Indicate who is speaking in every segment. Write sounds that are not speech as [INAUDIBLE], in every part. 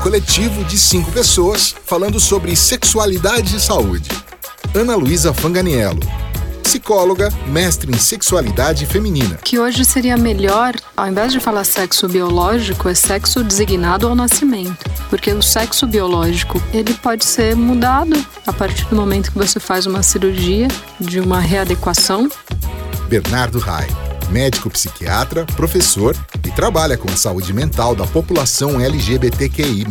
Speaker 1: coletivo de cinco pessoas falando sobre sexualidade e saúde. Ana Luísa Fanganiello, psicóloga, mestre em sexualidade feminina.
Speaker 2: Que hoje seria melhor, ao invés de falar sexo biológico, é sexo designado ao nascimento. Porque o sexo biológico, ele pode ser mudado a partir do momento que você faz uma cirurgia de uma readequação.
Speaker 1: Bernardo Rai, médico psiquiatra, professor e trabalha com a saúde mental da população LGBTQI+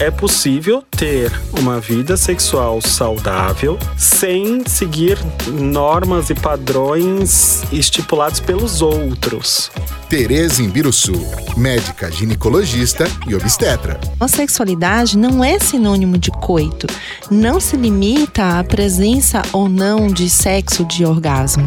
Speaker 3: é possível ter uma vida sexual saudável sem seguir normas e padrões estipulados pelos outros.
Speaker 1: Tereza Imbiruçu, médica ginecologista e obstetra.
Speaker 4: A sexualidade não é sinônimo de coito. Não se limita à presença ou não de sexo de orgasmo.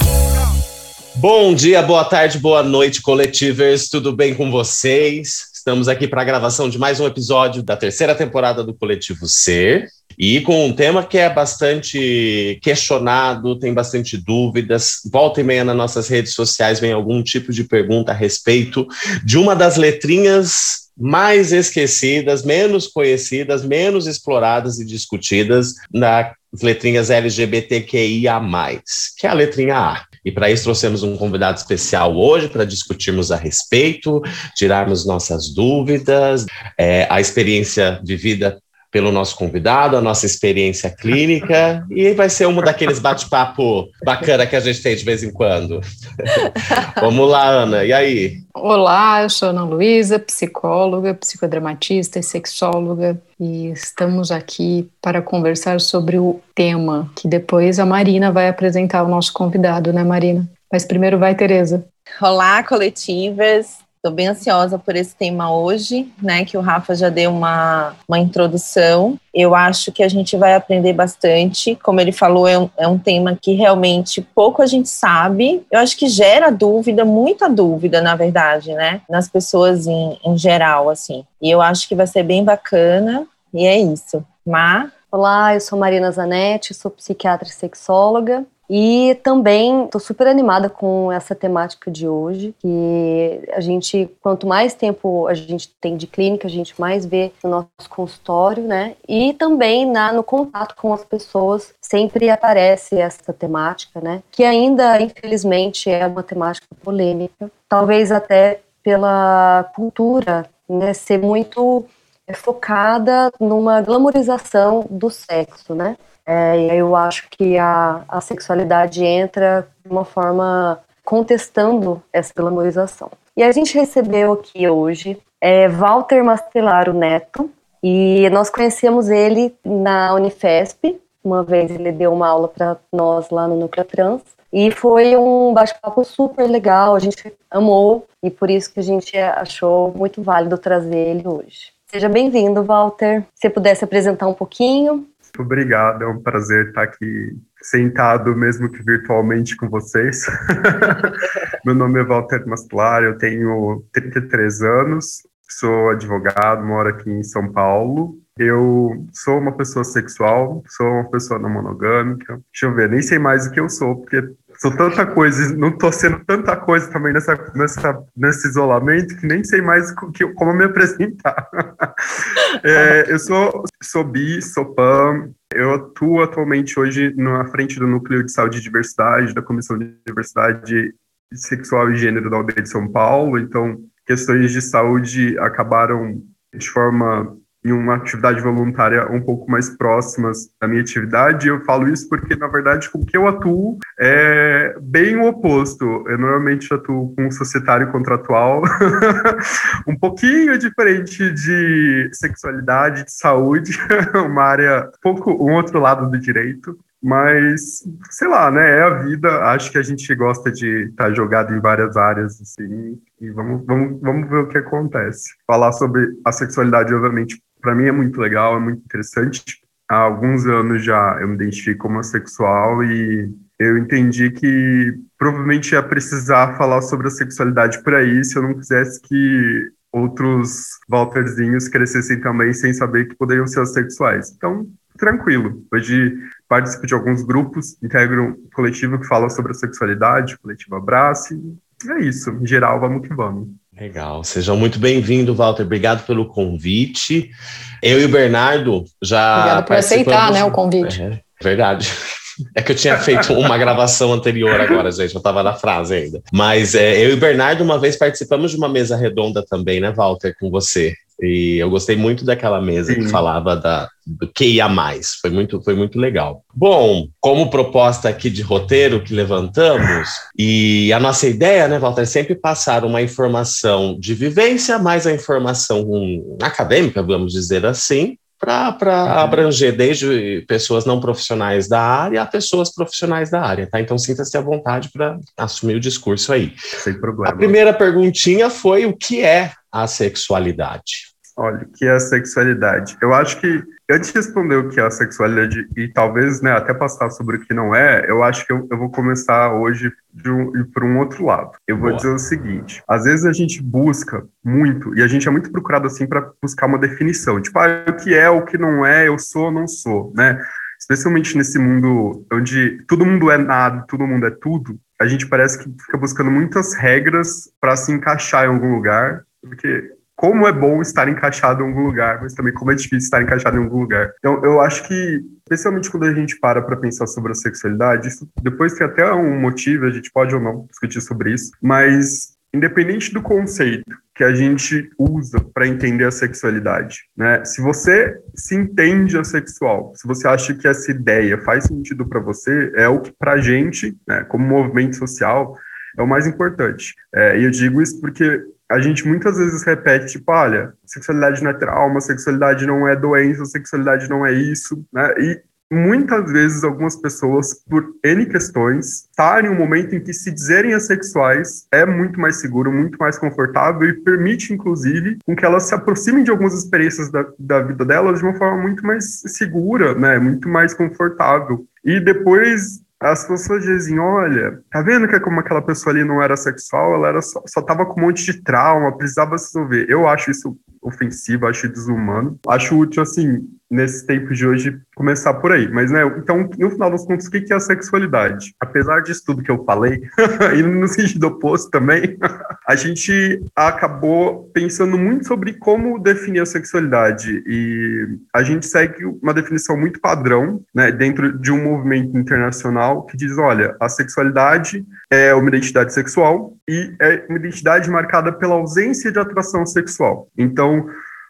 Speaker 5: Bom dia, boa tarde, boa noite, coletivers. Tudo bem com vocês? Estamos aqui para a gravação de mais um episódio da terceira temporada do Coletivo C. E com um tema que é bastante questionado, tem bastante dúvidas. Volta e meia nas nossas redes sociais vem algum tipo de pergunta a respeito de uma das letrinhas mais esquecidas, menos conhecidas, menos exploradas e discutidas nas letrinhas LGBTQIA, que é a letrinha A. E para isso trouxemos um convidado especial hoje para discutirmos a respeito, tirarmos nossas dúvidas, é, a experiência vivida pelo nosso convidado, a nossa experiência clínica, [LAUGHS] e vai ser um daqueles bate-papo bacana que a gente tem de vez em quando. [LAUGHS] Vamos lá, Ana, e aí?
Speaker 2: Olá, eu sou Ana Luísa, psicóloga, psicodramatista e sexóloga, e estamos aqui para conversar sobre o tema, que depois a Marina vai apresentar o nosso convidado, né, Marina? Mas primeiro vai Tereza.
Speaker 6: Olá, coletivas. Estou bem ansiosa por esse tema hoje, né? Que o Rafa já deu uma, uma introdução. Eu acho que a gente vai aprender bastante. Como ele falou, é um, é um tema que realmente pouco a gente sabe. Eu acho que gera dúvida, muita dúvida, na verdade, né? Nas pessoas em, em geral, assim. E eu acho que vai ser bem bacana. E é isso. Má?
Speaker 7: Olá, eu sou Marina Zanetti, sou psiquiatra e sexóloga. E também estou super animada com essa temática de hoje, que a gente, quanto mais tempo a gente tem de clínica, a gente mais vê no nosso consultório, né? E também na, no contato com as pessoas, sempre aparece essa temática, né? Que ainda, infelizmente, é uma temática polêmica, talvez até pela cultura, né? Ser muito focada numa glamorização do sexo, né? É, eu acho que a, a sexualidade entra de uma forma contestando essa glamorização. E a gente recebeu aqui hoje é, Walter Mastelaro Neto, e nós conhecemos ele na Unifesp. Uma vez ele deu uma aula para nós lá no Núcleo Trans. E foi um bate-papo super legal, a gente amou e por isso que a gente achou muito válido trazer ele hoje. Seja bem-vindo, Walter. Se pudesse apresentar um pouquinho.
Speaker 8: Obrigado, é um prazer estar aqui sentado, mesmo que virtualmente, com vocês. [LAUGHS] Meu nome é Walter Mastlar, eu tenho 33 anos, sou advogado, moro aqui em São Paulo. Eu sou uma pessoa sexual, sou uma pessoa não monogâmica. Deixa eu ver, nem sei mais o que eu sou, porque sou tanta coisa, não tô sendo tanta coisa também nessa, nessa, nesse isolamento que nem sei mais que, como me apresentar. [LAUGHS] é, eu sou, sou bi, sou PAM, eu atuo atualmente hoje na frente do Núcleo de Saúde e Diversidade, da Comissão de Diversidade Sexual e Gênero da UB de São Paulo, então questões de saúde acabaram de forma em uma atividade voluntária um pouco mais próximas da minha atividade. Eu falo isso porque, na verdade, com o que eu atuo é bem o oposto. Eu normalmente atuo com societário contratual, [LAUGHS] um pouquinho diferente de sexualidade, de saúde, [LAUGHS] uma área pouco um outro lado do direito. Mas, sei lá, né? É a vida. Acho que a gente gosta de estar tá jogado em várias áreas, assim, e vamos, vamos, vamos ver o que acontece. Falar sobre a sexualidade, obviamente, para mim é muito legal, é muito interessante. há alguns anos já eu me identifico como homossexual e eu entendi que provavelmente ia precisar falar sobre a sexualidade por aí se eu não quisesse que outros Walterzinhos crescessem também sem saber que poderiam ser assexuais. Então, tranquilo. Hoje participo de alguns grupos, integro um coletivo que fala sobre a sexualidade, coletivo Abraço. É isso. Em geral, vamos que vamos.
Speaker 5: Legal. Sejam muito bem-vindos, Walter. Obrigado pelo convite. Eu e o Bernardo já.
Speaker 2: Obrigado por aceitar né, o convite.
Speaker 5: É, verdade. É que eu tinha feito uma gravação anterior agora, gente. Eu estava na frase ainda. Mas é, eu e o Bernardo, uma vez participamos de uma mesa redonda também, né, Walter, com você. E eu gostei muito daquela mesa Sim. que falava da, do que ia mais. Foi muito, foi muito legal. Bom, como proposta aqui de roteiro que levantamos, e a nossa ideia, né, Walter, é sempre passar uma informação de vivência, mais a informação acadêmica, vamos dizer assim, para uhum. abranger desde pessoas não profissionais da área a pessoas profissionais da área, tá? Então sinta-se à vontade para assumir o discurso aí.
Speaker 8: Sem problema.
Speaker 5: A primeira perguntinha foi o que é a sexualidade?
Speaker 8: Olha, o que é a sexualidade? Eu acho que antes de responder o que é a sexualidade e talvez né, até passar sobre o que não é, eu acho que eu, eu vou começar hoje de um, para um outro lado. Eu vou Boa. dizer o seguinte: às vezes a gente busca muito, e a gente é muito procurado assim para buscar uma definição, tipo, ah, o que é, o que não é, eu sou ou não sou, né? Especialmente nesse mundo onde todo mundo é nada, todo mundo é tudo, a gente parece que fica buscando muitas regras para se encaixar em algum lugar, porque como é bom estar encaixado em algum lugar, mas também como é difícil estar encaixado em algum lugar. Então, eu acho que, especialmente quando a gente para para pensar sobre a sexualidade, isso depois tem até um motivo, a gente pode ou não discutir sobre isso, mas independente do conceito que a gente usa para entender a sexualidade, né? Se você se entende assexual, se você acha que essa ideia faz sentido para você, é o que para a gente, né, como movimento social, é o mais importante. É, e eu digo isso porque a gente muitas vezes repete, tipo, olha, sexualidade não é trauma, sexualidade não é doença, sexualidade não é isso, né? E muitas vezes algumas pessoas, por N questões, estarem em um momento em que se dizerem assexuais é muito mais seguro, muito mais confortável e permite, inclusive, com que elas se aproximem de algumas experiências da, da vida delas de uma forma muito mais segura, né? Muito mais confortável. E depois as pessoas dizem, olha, tá vendo que é como aquela pessoa ali não era sexual, ela era só, só tava com um monte de trauma, precisava se resolver. Eu acho isso ofensivo, acho desumano. Acho útil, assim, nesse tempo de hoje, começar por aí. Mas, né, então, no final das contas, o que é a sexualidade? Apesar disso tudo que eu falei, [LAUGHS] e no sentido oposto também, [LAUGHS] a gente acabou pensando muito sobre como definir a sexualidade. E a gente segue uma definição muito padrão, né, dentro de um movimento internacional que diz, olha, a sexualidade é uma identidade sexual e é uma identidade marcada pela ausência de atração sexual. Então,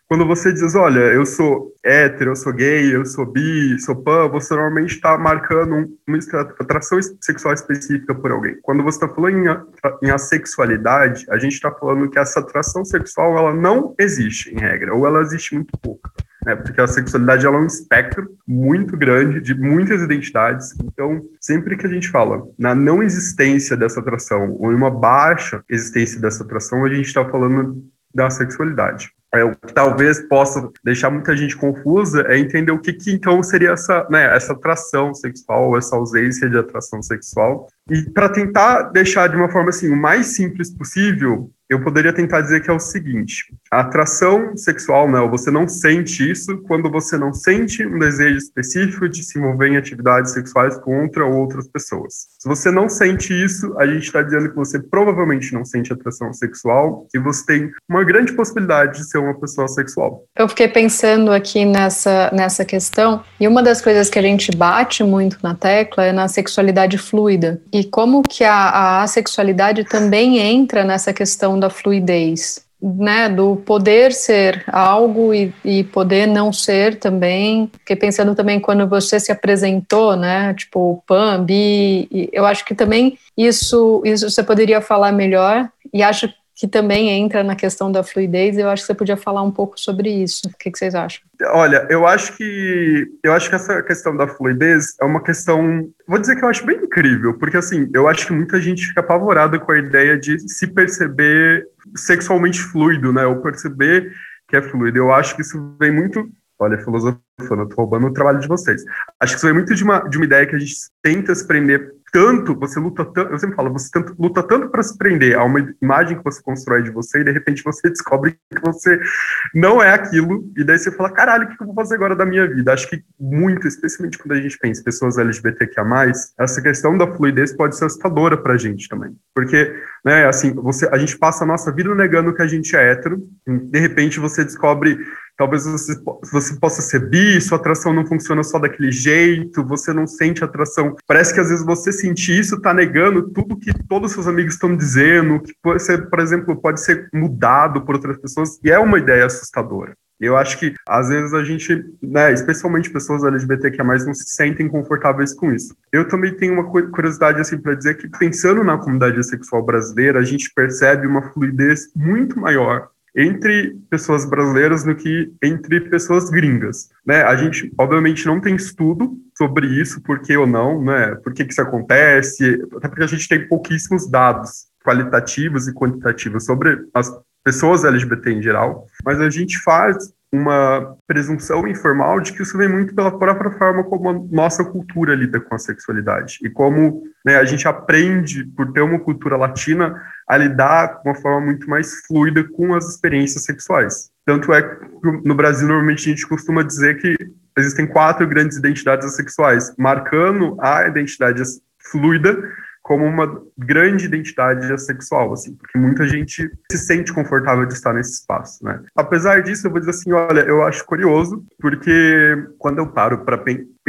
Speaker 8: quando você diz, olha, eu sou hétero, eu sou gay, eu sou bi, sou pan, você normalmente está marcando uma atração sexual específica por alguém. Quando você está falando em, em assexualidade, a gente está falando que essa atração sexual ela não existe, em regra, ou ela existe muito pouca. Né, porque a sexualidade ela é um espectro muito grande de muitas identidades. Então, sempre que a gente fala na não existência dessa atração ou em uma baixa existência dessa atração, a gente está falando da sexualidade. É, o que talvez possa deixar muita gente confusa é entender o que, que então seria essa, né, essa atração sexual, essa ausência de atração sexual. E para tentar deixar de uma forma assim o mais simples possível, eu poderia tentar dizer que é o seguinte: a atração sexual, né, você não sente isso quando você não sente um desejo específico de se envolver em atividades sexuais contra outras pessoas. Se você não sente isso, a gente está dizendo que você provavelmente não sente atração sexual e você tem uma grande possibilidade de ser uma pessoa sexual.
Speaker 2: Eu fiquei pensando aqui nessa, nessa questão, e uma das coisas que a gente bate muito na tecla é na sexualidade fluida. E como que a, a assexualidade também entra nessa questão da fluidez, né, do poder ser algo e, e, poder não ser também. Fiquei pensando também quando você se apresentou, né, tipo Pan, Bi, eu acho que também isso, isso você poderia falar melhor. E acho que também entra na questão da fluidez. Eu acho que você podia falar um pouco sobre isso. O que, que, vocês acham?
Speaker 8: Olha, eu acho que eu acho que essa questão da fluidez é uma questão, vou dizer que eu acho bem incrível, porque assim, eu acho que muita gente fica apavorada com a ideia de se perceber sexualmente fluido, né? Ou perceber que é fluido. Eu acho que isso vem muito olha, filosofando, eu tô roubando o trabalho de vocês. Acho que isso é muito de uma, de uma ideia que a gente tenta se prender tanto, você luta tanto, eu sempre falo, você tanto, luta tanto para se prender a uma imagem que você constrói de você e de repente você [LAUGHS] descobre que você não é aquilo e daí você fala, caralho, o que eu vou fazer agora da minha vida? Acho que muito, especialmente quando a gente pensa em pessoas LGBTQIA+, essa questão da fluidez pode ser assustadora pra gente também, porque, né, assim, você, a gente passa a nossa vida negando que a gente é hétero, de repente você descobre Talvez você, você possa ser bi, sua atração não funciona só daquele jeito, você não sente atração. Parece que às vezes você sentir isso está negando tudo que todos os seus amigos estão dizendo, que ser, por exemplo, pode ser mudado por outras pessoas, e é uma ideia assustadora. Eu acho que, às vezes, a gente, né, especialmente pessoas LGBTQ+, não se sentem confortáveis com isso. Eu também tenho uma curiosidade, assim, para dizer que, pensando na comunidade sexual brasileira, a gente percebe uma fluidez muito maior entre pessoas brasileiras do que entre pessoas gringas, né? A gente, obviamente, não tem estudo sobre isso, por que ou não, né? Por que, que isso acontece, até porque a gente tem pouquíssimos dados qualitativos e quantitativos sobre as pessoas LGBT em geral, mas a gente faz uma presunção informal de que isso vem muito pela própria forma como a nossa cultura lida com a sexualidade e como né, a gente aprende, por ter uma cultura latina, a lidar de uma forma muito mais fluida com as experiências sexuais. Tanto é que no Brasil, normalmente, a gente costuma dizer que existem quatro grandes identidades sexuais, marcando a identidade fluida como uma grande identidade sexual, assim, porque muita gente se sente confortável de estar nesse espaço, né? Apesar disso, eu vou dizer assim, olha, eu acho curioso, porque quando eu paro para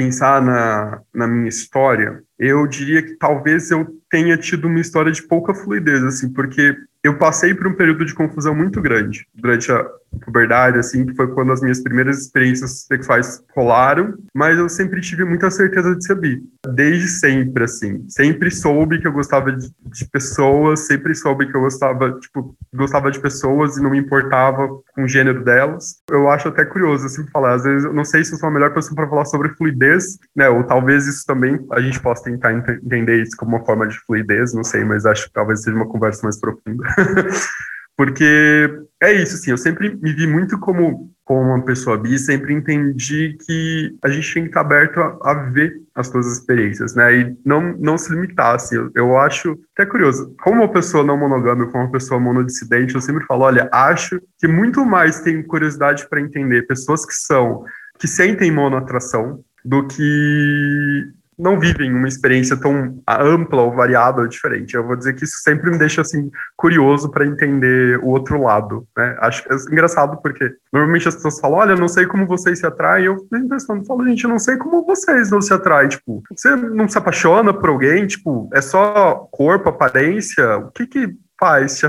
Speaker 8: pensar na, na minha história, eu diria que talvez eu tenha tido uma história de pouca fluidez, assim, porque eu passei por um período de confusão muito grande durante a puberdade, assim, que foi quando as minhas primeiras experiências sexuais rolaram, mas eu sempre tive muita certeza de bi, desde sempre, assim, sempre soube que eu gostava de, de pessoas, sempre soube que eu gostava, tipo, gostava de pessoas e não me importava com o gênero delas. Eu acho até curioso, assim, falar, às vezes eu não sei se eu sou a melhor pessoa para falar sobre fluidez, né, ou talvez isso também a gente possa tentar entender isso como uma forma de fluidez, não sei, mas acho que talvez seja uma conversa mais profunda. [LAUGHS] Porque é isso, assim, eu sempre me vi muito como, como uma pessoa bi, sempre entendi que a gente tem que estar aberto a, a ver as suas experiências, né, e não, não se limitar, assim, eu, eu acho, até curioso, como uma pessoa não monogâmica, como uma pessoa monodissidente, eu sempre falo, olha, acho que muito mais tenho curiosidade para entender pessoas que são, que sentem monoatração, do que não vivem uma experiência tão ampla ou variável diferente. Eu vou dizer que isso sempre me deixa assim curioso para entender o outro lado, né? Acho é engraçado porque normalmente as pessoas falam, olha, não sei como vocês se atraem, eu fico pensando, falo, gente, não sei como vocês não se atraem, tipo, você não se apaixona por alguém, tipo, é só corpo, aparência, o que que faz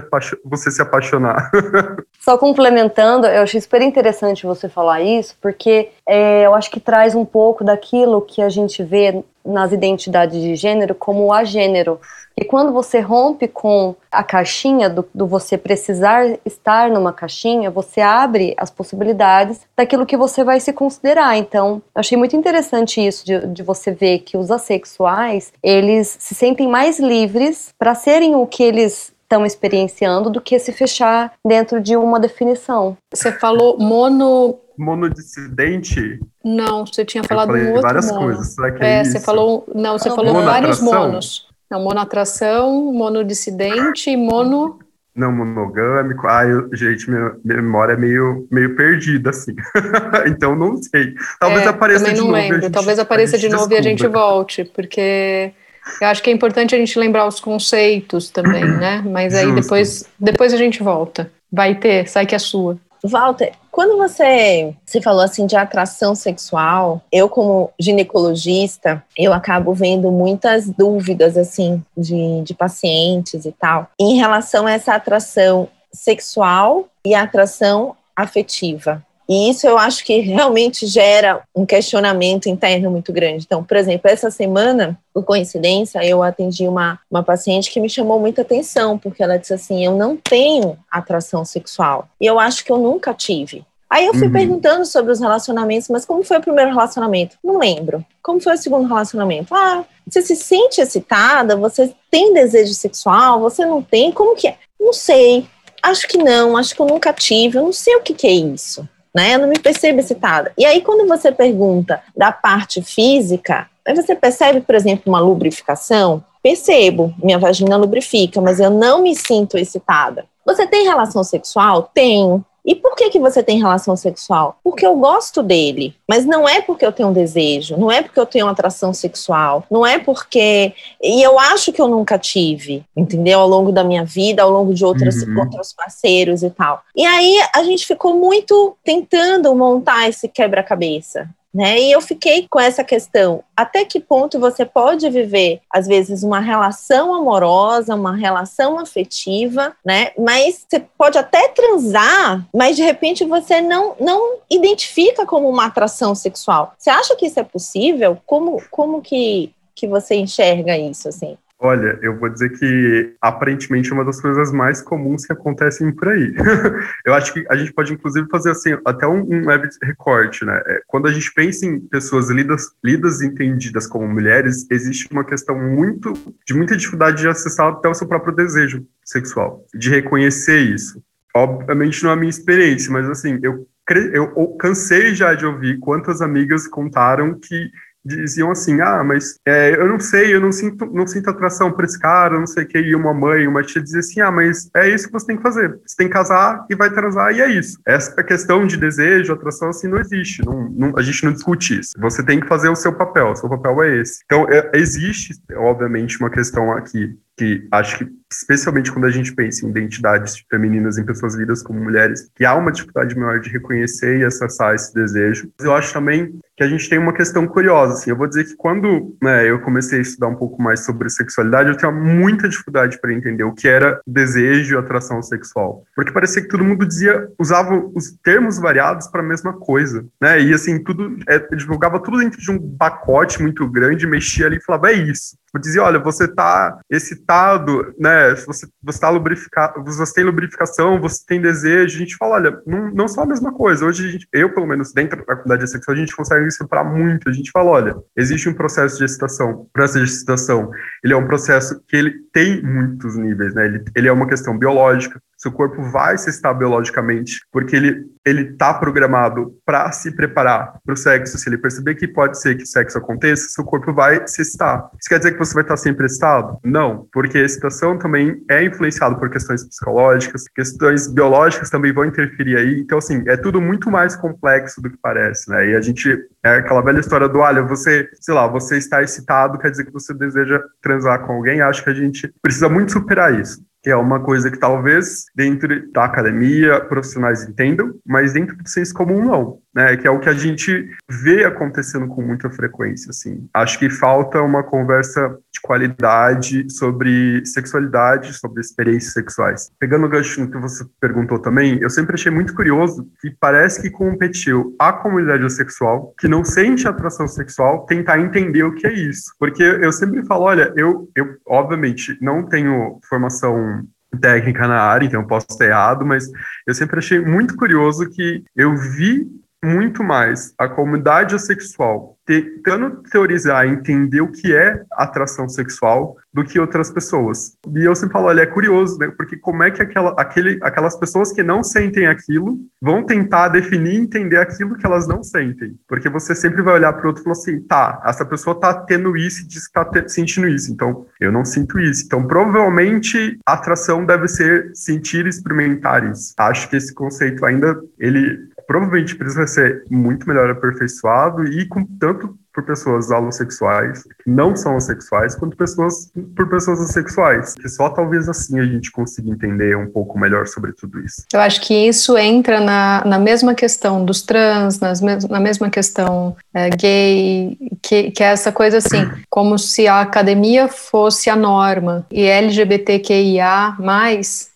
Speaker 8: você se apaixonar. [LAUGHS]
Speaker 7: Só complementando, eu achei super interessante você falar isso, porque é, eu acho que traz um pouco daquilo que a gente vê nas identidades de gênero como o agênero. E quando você rompe com a caixinha do, do, você precisar estar numa caixinha, você abre as possibilidades daquilo que você vai se considerar. Então, achei muito interessante isso de, de você ver que os assexuais eles se sentem mais livres para serem o que eles estão experienciando do que se fechar dentro de uma definição.
Speaker 2: Você falou mono
Speaker 8: monodissidente?
Speaker 2: Não, você tinha falado um outro
Speaker 8: várias
Speaker 2: mono.
Speaker 8: coisas. Será que
Speaker 2: é,
Speaker 8: é isso?
Speaker 2: você falou, não, você falou vários monos. Não, monoatração, monodissidente e mono
Speaker 8: não monogâmico. Ah, eu, gente, minha, memória é meio, meio perdida, assim. [LAUGHS] então não sei. Talvez
Speaker 2: é,
Speaker 8: apareça de
Speaker 2: não
Speaker 8: novo.
Speaker 2: Lembro.
Speaker 8: Gente,
Speaker 2: Talvez apareça de novo
Speaker 8: desculpa.
Speaker 2: e a gente volte, porque eu acho que é importante a gente lembrar os conceitos também, né? Mas aí
Speaker 8: Justo.
Speaker 2: depois, depois a gente volta. Vai ter, sai que é sua.
Speaker 6: Walter, quando você, você falou assim de atração sexual, eu como ginecologista, eu acabo vendo muitas dúvidas assim de, de pacientes e tal, em relação a essa atração sexual e atração afetiva. E isso eu acho que realmente gera um questionamento interno muito grande. Então, por exemplo, essa semana, por coincidência, eu atendi uma, uma paciente que me chamou muita atenção, porque ela disse assim: Eu não tenho atração sexual. E eu acho que eu nunca tive. Aí eu fui
Speaker 8: Uhum.
Speaker 6: perguntando sobre os relacionamentos, mas como foi o primeiro relacionamento? Não lembro. Como foi o segundo relacionamento? Ah, você se sente excitada? Você tem desejo sexual? Você não tem? Como que é? Não sei. Acho que não. Acho que eu nunca tive. Eu não sei o que, que é isso. Né? Eu não me percebo excitada. E aí, quando você pergunta da parte física, você percebe, por exemplo, uma lubrificação? Percebo, minha vagina lubrifica, mas eu não me sinto excitada. Você tem relação sexual? Tenho. E por que, que você tem relação sexual? Porque eu gosto dele, mas não é porque eu tenho um desejo, não é porque eu tenho uma atração sexual, não é porque. E eu acho que eu nunca tive, entendeu? Ao longo da minha vida, ao longo de outras, uhum. outros parceiros e tal. E aí a gente ficou muito tentando montar esse quebra-cabeça. Né? E eu fiquei com essa questão: até que ponto você pode viver, às vezes, uma relação amorosa, uma relação afetiva, né? Mas você pode até transar, mas de repente você não, não identifica como uma atração sexual. Você acha que isso é possível? Como, como que, que você enxerga isso, assim?
Speaker 8: Olha, eu vou dizer que aparentemente é uma das coisas mais comuns que acontecem por aí. [LAUGHS] eu acho que a gente pode, inclusive, fazer assim, até um, um leve recorte, né? É, quando a gente pensa em pessoas lidas, lidas e entendidas como mulheres, existe uma questão muito de muita dificuldade de acessar até o seu próprio desejo sexual, de reconhecer isso. Obviamente não é a minha experiência, mas assim, eu, eu, eu cansei já de ouvir quantas amigas contaram que diziam assim, ah, mas é, eu não sei, eu não sinto, não sinto atração por esse cara, não sei o que, e uma mãe, uma tia dizia assim, ah, mas é isso que você tem que fazer, você tem que casar e vai transar, e é isso. Essa questão de desejo, atração, assim, não existe, não, não, a gente não discute isso. Você tem que fazer o seu papel, o seu papel é esse. Então, é, existe, obviamente, uma questão aqui que acho que, especialmente quando a gente pensa em identidades femininas em pessoas lidas como mulheres, que há uma dificuldade maior de reconhecer e acessar esse desejo. Eu acho também que a gente tem uma questão curiosa, assim, eu vou dizer que quando né, eu comecei a estudar um pouco mais sobre sexualidade, eu tinha muita dificuldade para entender o que era desejo e atração sexual, porque parecia que todo mundo dizia, usava os termos variados para a mesma coisa, né, e assim, tudo, é, divulgava tudo dentro de um pacote muito grande, mexia ali e falava, é isso. Eu dizia, olha, você está excitado, né? Você você tá lubrificado, você tem lubrificação, você tem desejo. A gente fala, olha, não, não são a mesma coisa. Hoje gente, eu pelo menos dentro da faculdade sexual, a gente consegue separar muito. A gente fala, olha, existe um processo de excitação. O processo de excitação, ele é um processo que ele tem muitos níveis, né? Ele, ele é uma questão biológica, seu corpo vai se estar biologicamente, porque ele ele está programado para se preparar para o sexo. Se ele perceber que pode ser que sexo aconteça, seu corpo vai se estar. Isso quer dizer que você vai estar sempre excitado? Não, porque a excitação também é influenciada por questões psicológicas, questões biológicas também vão interferir aí. Então, assim, é tudo muito mais complexo do que parece, né? E a gente é aquela velha história do, olha, você, sei lá, você está excitado, quer dizer que você deseja transar com alguém. Acho que a gente precisa muito superar isso que é uma coisa que talvez dentro da academia profissionais entendam, mas dentro do senso comum não né, que é o que a gente vê acontecendo com muita frequência, assim. Acho que falta uma conversa de qualidade sobre sexualidade, sobre experiências sexuais. Pegando o gancho no que você perguntou também, eu sempre achei muito curioso que parece que competiu a comunidade sexual que não sente atração sexual tentar entender o que é isso. Porque eu sempre falo, olha, eu, eu obviamente não tenho formação técnica na área, então eu posso estar errado, mas eu sempre achei muito curioso que eu vi muito mais a comunidade sexual tentando teorizar e entender o que é atração sexual do que outras pessoas. E eu sempre falo, olha, é curioso, né? Porque como é que aquela, aquele, aquelas pessoas que não sentem aquilo vão tentar definir e entender aquilo que elas não sentem? Porque você sempre vai olhar para o outro e falar assim, tá, essa pessoa tá tendo isso e diz que tá sentindo isso, então eu não sinto isso. Então, provavelmente, atração deve ser sentir e experimentar isso. Acho que esse conceito ainda, ele provavelmente precisa ser muito melhor aperfeiçoado e com tanto por pessoas alossexuais, que não são assexuais, quanto pessoas por pessoas assexuais. Que só talvez assim a gente consiga entender um pouco melhor sobre tudo isso.
Speaker 2: Eu acho que isso entra na, na mesma questão dos trans, nas mes na mesma questão é, gay, que, que é essa coisa assim, [CLEARS THROAT] como se a academia fosse a norma e LGBTQIA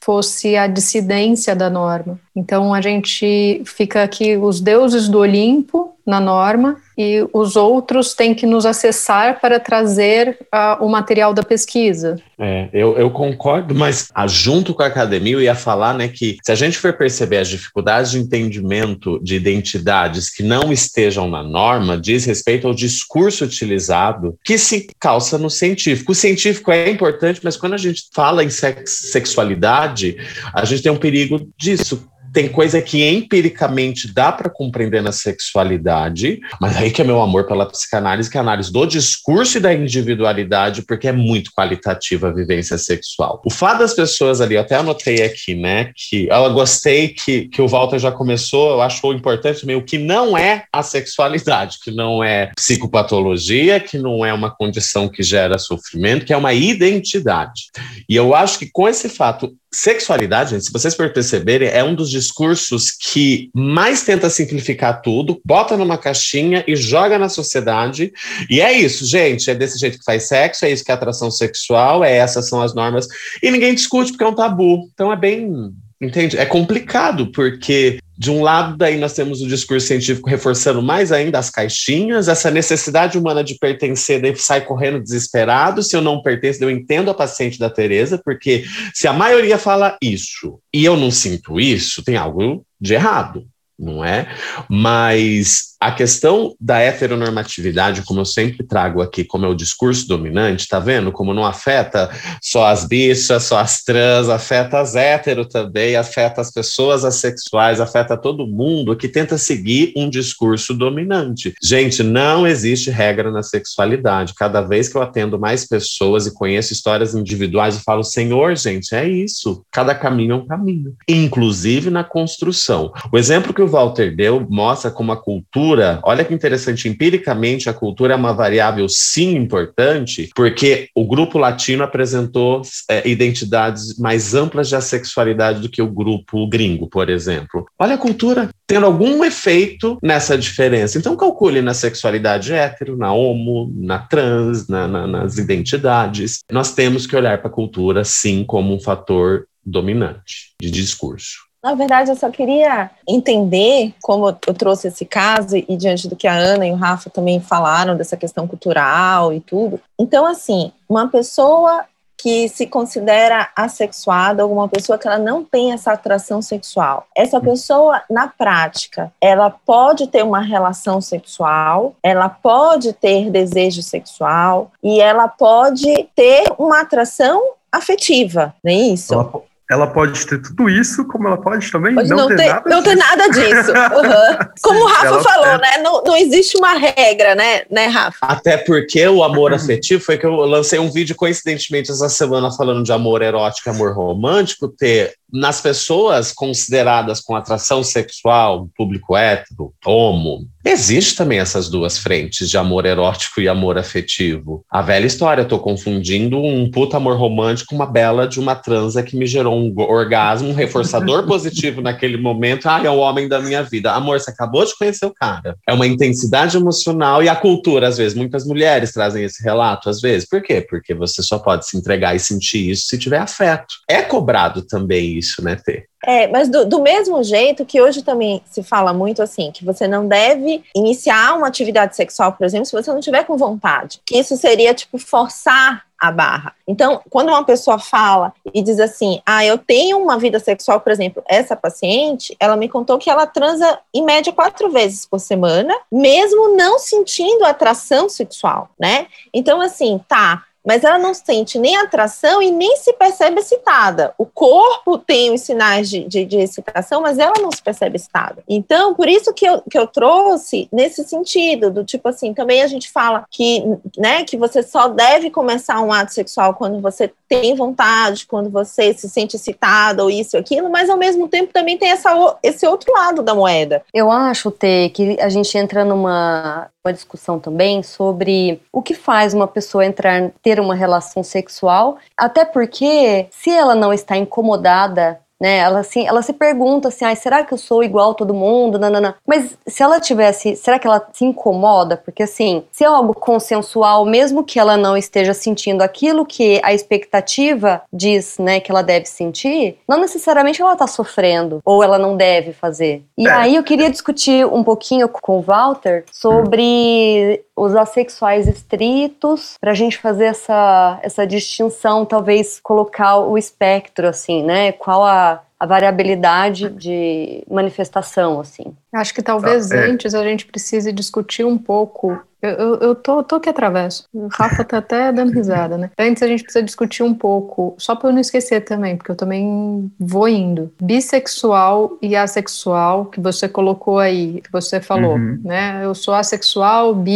Speaker 2: fosse a dissidência da norma. Então a gente fica aqui os deuses do Olimpo na norma e os outros têm que nos acessar para trazer uh, o material da pesquisa.
Speaker 5: É, eu, eu concordo, mas ah, junto com a academia eu ia falar né, que se a gente for perceber as dificuldades de entendimento de identidades que não estejam na norma, diz respeito ao discurso utilizado que se calça no científico. O científico é importante, mas quando a gente fala em sex sexualidade, a gente tem um perigo disso tem coisa que empiricamente dá para compreender na sexualidade, mas aí que é meu amor pela psicanálise, que é a análise do discurso e da individualidade, porque é muito qualitativa a vivência sexual. O fato das pessoas ali, eu até anotei aqui, né, que eu gostei que, que o Walter já começou, eu acho importante também o que não é a sexualidade, que não é psicopatologia, que não é uma condição que gera sofrimento, que é uma identidade. E eu acho que com esse fato Sexualidade, gente, se vocês perceberem, é um dos discursos que mais tenta simplificar tudo, bota numa caixinha e joga na sociedade. E é isso, gente. É desse jeito que faz sexo, é isso que é atração sexual, é essas são as normas. E ninguém discute porque é um tabu. Então é bem Entende? É complicado, porque de um lado daí nós temos o discurso científico reforçando mais ainda as caixinhas, essa necessidade humana de pertencer, daí sai correndo desesperado, se eu não pertenço, eu entendo a paciente da Teresa, porque se a maioria fala isso e eu não sinto isso, tem algo de errado não é? Mas a questão da heteronormatividade, como eu sempre trago aqui, como é o discurso dominante, tá vendo? Como não afeta só as bichas, só as trans, afeta as hétero também, afeta as pessoas assexuais, afeta todo mundo que tenta seguir um discurso dominante. Gente, não existe regra na sexualidade. Cada vez que eu atendo mais pessoas e conheço histórias individuais, eu falo, Senhor, gente, é isso. Cada caminho é um caminho, inclusive na construção. O exemplo que o Walter deu mostra como a cultura, olha que interessante, empiricamente a cultura é uma variável sim importante, porque o grupo latino apresentou é, identidades mais amplas de assexualidade do que o grupo gringo, por exemplo. Olha a cultura tendo algum efeito nessa diferença. Então calcule na sexualidade hétero, na homo, na trans, na, na, nas identidades. Nós temos que olhar para a cultura sim como um fator dominante de discurso.
Speaker 6: Na verdade, eu só queria entender como eu trouxe esse caso e diante do que a Ana e o Rafa também falaram dessa questão cultural e tudo. Então, assim, uma pessoa que se considera assexuada, alguma pessoa que ela não tem essa atração sexual. Essa pessoa, na prática, ela pode ter uma relação sexual, ela pode ter desejo sexual e ela pode ter uma atração afetiva, não é isso?
Speaker 8: Ela, ela pode ter tudo isso, como ela pode também pode não,
Speaker 6: não, ter,
Speaker 8: nada
Speaker 6: não disso. ter nada disso. [LAUGHS] Uhum. Como o Rafa falou, né? Não, não existe uma regra, né, né, Rafa?
Speaker 5: Até porque o amor [CLEARS THROAT] afetivo foi que eu lancei um vídeo coincidentemente essa semana falando de amor erótico e amor romântico, ter nas pessoas consideradas com atração sexual, público hétero, homo, existe também essas duas frentes de amor erótico e amor afetivo. A velha história, tô confundindo um puta amor romântico com uma bela de uma transa que me gerou um orgasmo, um reforçador [LAUGHS] positivo naquele momento. Ah, é o homem da minha vida. Amor, você acabou de conhecer o cara. É uma intensidade emocional e a cultura, às vezes, muitas mulheres trazem esse relato, às vezes. Por quê? Porque você só pode se entregar e sentir isso se tiver afeto. É cobrado também isso, né, Ter?
Speaker 6: É, mas do, do, mesmo jeito que hoje também se fala muito assim, que você não deve iniciar uma atividade sexual, por exemplo, se você não tiver com vontade. Que isso seria, tipo, forçar a barra. Então, quando uma pessoa fala e diz assim, ah, eu tenho uma vida sexual, por exemplo, essa paciente, ela me contou que ela transa em média quatro vezes por semana, mesmo não sentindo atração sexual, né? Então, assim, tá, mas ela não sente nem atração e nem se percebe excitada. O corpo tem os sinais de, de, de, excitação, mas ela não se percebe excitada. Então, por isso que eu, que eu trouxe nesse sentido, do tipo assim, também a gente fala que, né, que você só deve começar um ato sexual quando você tem vontade, quando você se sente excitada ou isso ou aquilo, mas ao mesmo tempo também tem essa, esse outro lado da moeda.
Speaker 7: Eu acho, Tê, que a gente entra numa uma discussão também sobre o que faz uma pessoa entrar ter uma relação sexual, até porque se ela não está incomodada né? Ela assim, ela se pergunta assim, ah, será que eu sou igual a todo mundo? Nanana. Mas se ela tivesse, será que ela se incomoda? Porque assim, se é algo consensual, mesmo que ela não esteja sentindo aquilo que a expectativa diz, né, que ela deve sentir, não necessariamente ela está sofrendo ou ela não deve fazer. E é. aí eu queria discutir um pouquinho com o Walter sobre os assexuais estritos, para a gente fazer essa, essa distinção, talvez colocar o espectro, assim, né? Qual a a variabilidade de manifestação, assim.
Speaker 2: Acho que talvez ah, é. antes a gente precise discutir um pouco. Eu, eu, eu tô, tô que atravesso. O Rafa tá até dando risada, né? Antes a gente precisa discutir um pouco, só para eu não esquecer também, porque eu também vou indo. Bissexual e assexual, que você colocou aí, que você falou, uhum. né? Eu sou assexual, bi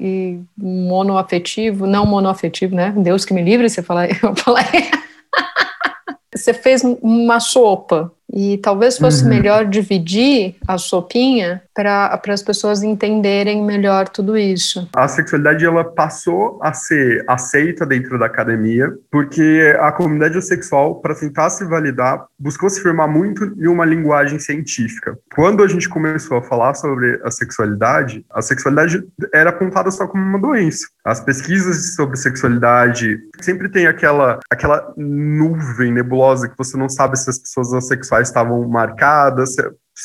Speaker 2: e monoafetivo, não monoafetivo, né? Deus que me livre, você falar, eu falar. [LAUGHS] você fez uma sopa e talvez fosse uhum. melhor dividir a sopinha para as pessoas entenderem melhor tudo isso.
Speaker 8: A sexualidade ela passou a ser aceita dentro da academia, porque a comunidade sexual, para tentar se validar, buscou se firmar muito em uma linguagem científica. Quando a gente começou a falar sobre a sexualidade, a sexualidade era apontada só como uma doença. As pesquisas sobre sexualidade sempre tem aquela, aquela nuvem nebulosa que você não sabe se as pessoas assexuais estavam marcadas,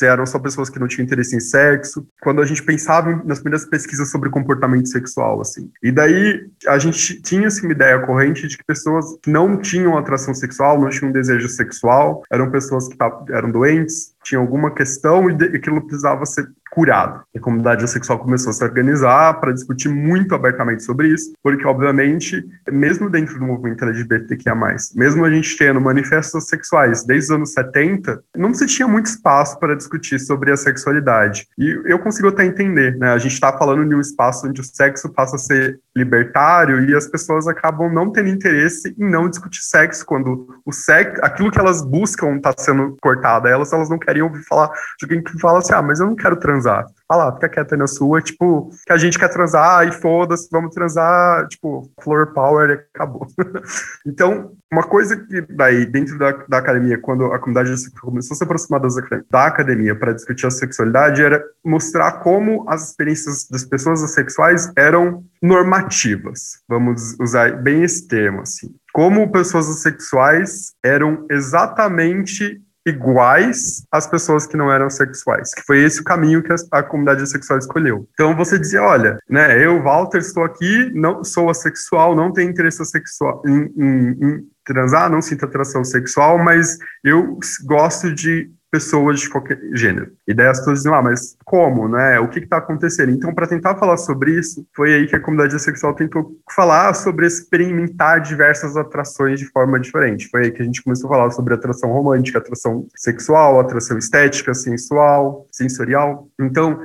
Speaker 8: eram só pessoas que não tinham interesse em sexo, quando a gente pensava nas primeiras pesquisas sobre comportamento sexual, assim. E daí a gente tinha assim, uma ideia corrente de que pessoas que não tinham atração sexual, não tinham desejo sexual, eram pessoas que eram doentes, tinham alguma questão e aquilo precisava ser curado. A comunidade sexual começou a se organizar para discutir muito abertamente sobre isso, porque, obviamente, mesmo dentro do movimento LGBTQIA+, mesmo a gente tendo manifestos sexuais desde os anos 70, não se tinha muito espaço para discutir sobre a sexualidade. E eu consigo até entender, né? A gente está falando de um espaço onde o sexo passa a ser libertário e as pessoas acabam não tendo interesse em não discutir sexo quando o sexo, aquilo que elas buscam está sendo cortado. Elas, elas não querem ouvir falar de alguém que fala assim, ah, mas eu não quero transar transar. Fala, fica quieta aí na sua, tipo, que a gente quer transar e foda-se, vamos transar, tipo, floor power acabou. [LAUGHS] então, uma coisa que daí, dentro da, da academia, quando a comunidade começou a se aproximar das, da academia para discutir a sexualidade, era mostrar como as experiências das pessoas assexuais eram normativas. Vamos usar bem esse termo, assim. Como pessoas assexuais eram exatamente iguais às pessoas que não eram sexuais, que foi esse o caminho que a, comunidade sexual escolheu. Então você dizia, olha, né, eu, Walter, estou aqui, não sou assexual, não tenho interesse sexual em, em, em transar, não sinto atração sexual, mas eu gosto de pessoas de qualquer gênero. E daí as pessoas dizem, ah, mas como, né? O que está acontecendo? Então, para tentar falar sobre isso, foi aí que a comunidade sexual tentou falar sobre experimentar diversas atrações de forma diferente. Foi aí que a gente começou a falar sobre atração romântica, atração sexual, atração estética, sensual, sensorial. Então,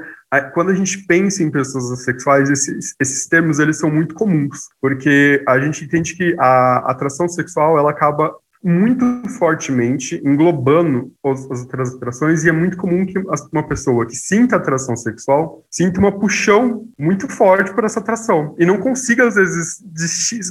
Speaker 8: quando a gente pensa em pessoas assexuais, esses, esses termos eles são muito comuns, porque a gente entende que a atração sexual ela acaba muito fortemente, englobando as, as outras atrações, e é muito comum que uma pessoa que sinta atração sexual sinta uma puxão muito forte por essa atração, e não consiga, às vezes,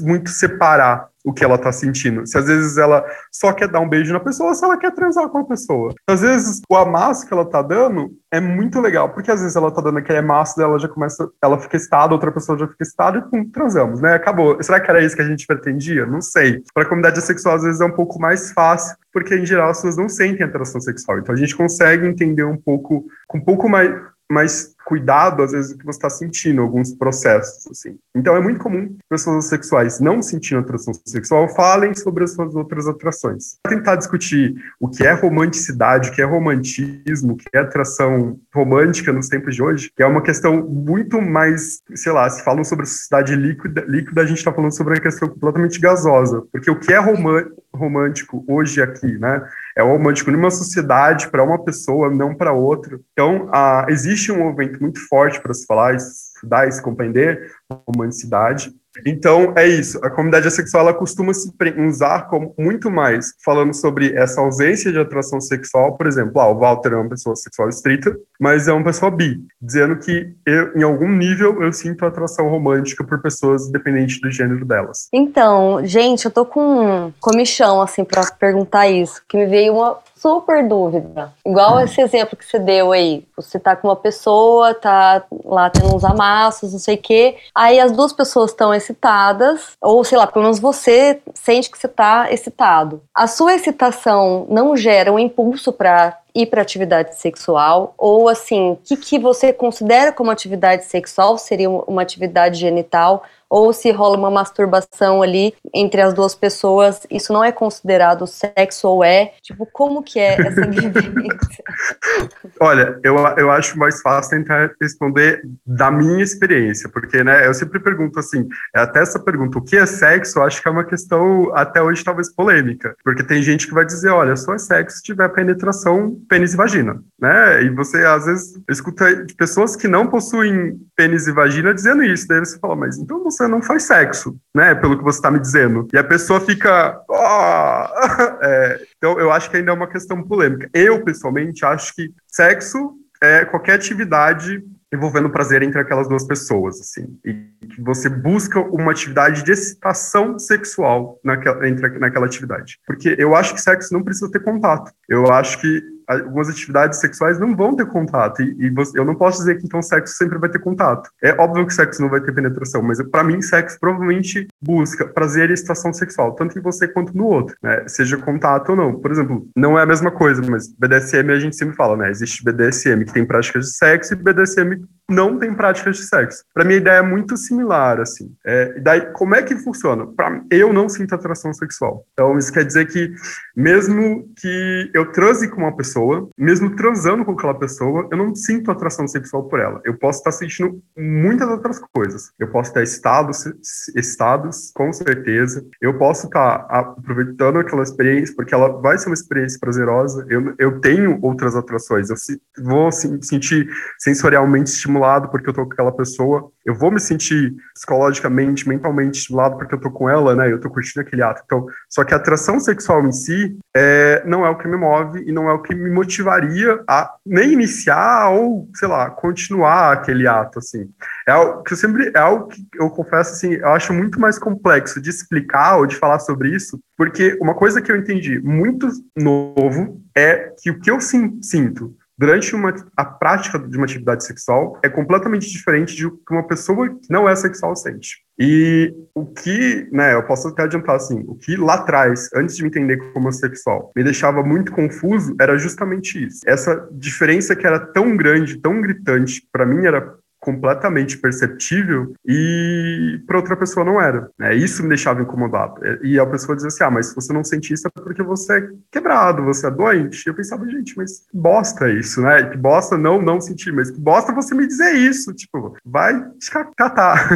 Speaker 8: muito separar o que ela tá sentindo. Se às vezes ela só quer dar um beijo na pessoa, se ela quer transar com a pessoa. Às vezes o amasso que ela tá dando é muito legal, porque às vezes ela tá dando aquele amasso dela já começa, ela fica estada, outra pessoa já fica estada e pum, transamos, né? Acabou. Será que era isso que a gente pretendia? Não sei. Para a comunidade sexual às vezes é um pouco mais fácil, porque em geral as pessoas não sentem atração sexual. Então a gente consegue entender um pouco com um pouco mais mais cuidado, às vezes, do que você está sentindo, alguns processos, assim. Então, é muito comum pessoas sexuais não sentindo atração sexual falem sobre as suas outras atrações. Tentar discutir o que é romanticidade, o que é romantismo, o que é atração romântica nos tempos de hoje, que é uma questão muito mais, sei lá, se falam sobre a sociedade líquida, líquida a gente está falando sobre uma questão completamente gasosa, porque o que é romântico hoje aqui, né, é romântico numa sociedade para uma pessoa, não para outra. Então, ah, existe um movimento muito forte para se falar, estudar e se compreender romanticidade. Então, é isso. A comunidade sexual ela costuma se usar como muito mais falando sobre essa ausência de atração sexual. Por exemplo, ah, o Walter é uma pessoa sexual estrita, mas é uma pessoa bi, dizendo que eu, em algum nível eu sinto atração romântica por pessoas independente do gênero delas.
Speaker 7: Então, gente, eu tô com um comichão assim para perguntar isso, que me veio uma super dúvida. Igual hum. esse exemplo que você deu aí. Você tá com uma pessoa, tá lá tendo uns amassos, não sei o quê. Aí as duas pessoas estão excitadas, ou sei lá, pelo menos você sente que você tá excitado. A sua excitação não gera um impulso para ir para atividade sexual? Ou assim, o que, que você considera como atividade sexual? Seria uma atividade genital? ou se rola uma masturbação ali entre as duas pessoas, isso não é considerado sexo ou é? Tipo, como que é essa [LAUGHS] vivência?
Speaker 8: Olha, eu, eu acho mais fácil tentar responder da minha experiência, porque, né, eu sempre pergunto assim, até essa pergunta, o que é sexo, eu acho que é uma questão até hoje talvez polêmica, porque tem gente que vai dizer, olha, só é sexo se tiver penetração pênis e vagina, né, e você às vezes escuta pessoas que não possuem pênis e vagina dizendo isso, daí você fala, mas então você não faz sexo, né? Pelo que você está me dizendo. E a pessoa fica. Oh! [LAUGHS] É, então, eu acho que ainda é uma questão polêmica. Eu, pessoalmente, acho que sexo é qualquer atividade envolvendo prazer entre aquelas duas pessoas, assim, e que você busca uma atividade de excitação sexual naquela, entre, naquela atividade. Porque eu acho que sexo não precisa ter contato. Eu acho que algumas atividades sexuais não vão ter contato. E, e você, eu não posso dizer que então sexo sempre vai ter contato. É óbvio que sexo não vai ter penetração, mas para mim sexo provavelmente busca prazer e excitação sexual, tanto em você quanto no outro, né? Seja contato ou não. Por exemplo, não é a mesma coisa, mas BDSM a gente sempre fala, né? Existe BDSM que tem práticas de sexo e BDSM não tem práticas de sexo. Para mim a ideia é muito similar, assim. É, daí como é que funciona? Para eu não sinto atração sexual. Então isso quer dizer que mesmo que eu transe com uma pessoa mesmo transando com aquela pessoa, eu não sinto atração sexual por ela. Eu posso estar sentindo muitas outras coisas. Eu posso ter estados, estados, com certeza. Eu posso estar aproveitando aquela experiência, porque ela vai ser uma experiência prazerosa. Eu, eu tenho outras atrações. Eu vou me sentir sensorialmente estimulado porque eu tô com aquela pessoa. Eu vou me sentir psicologicamente, mentalmente estimulado porque eu tô com ela, né? Eu tô curtindo aquele ato. Então, só que a atração sexual em si é, não é o que me move e não é o que me motivaria a nem iniciar ou, sei lá, continuar aquele ato, assim. É algo que eu sempre, é algo que eu confesso, assim, eu acho muito mais complexo de explicar ou de falar sobre isso, porque uma coisa que eu entendi muito novo é que o que eu sinto durante uma, a prática de uma atividade sexual é completamente diferente de que uma pessoa que não é sexual sente. E o que, né, eu posso até adiantar assim, o que lá atrás, antes de me entender como sexual, me deixava muito confuso era justamente isso. Essa diferença que era tão grande, tão gritante, para mim era completamente perceptível e para outra pessoa não era. Né? Isso me deixava incomodado. E a pessoa dizia assim: ah, mas se você não sente isso é porque você é quebrado, você é doente. E eu pensava, gente, mas que bosta isso, né? Que bosta não não sentir, mas que bosta você me dizer isso. Tipo, vai catar.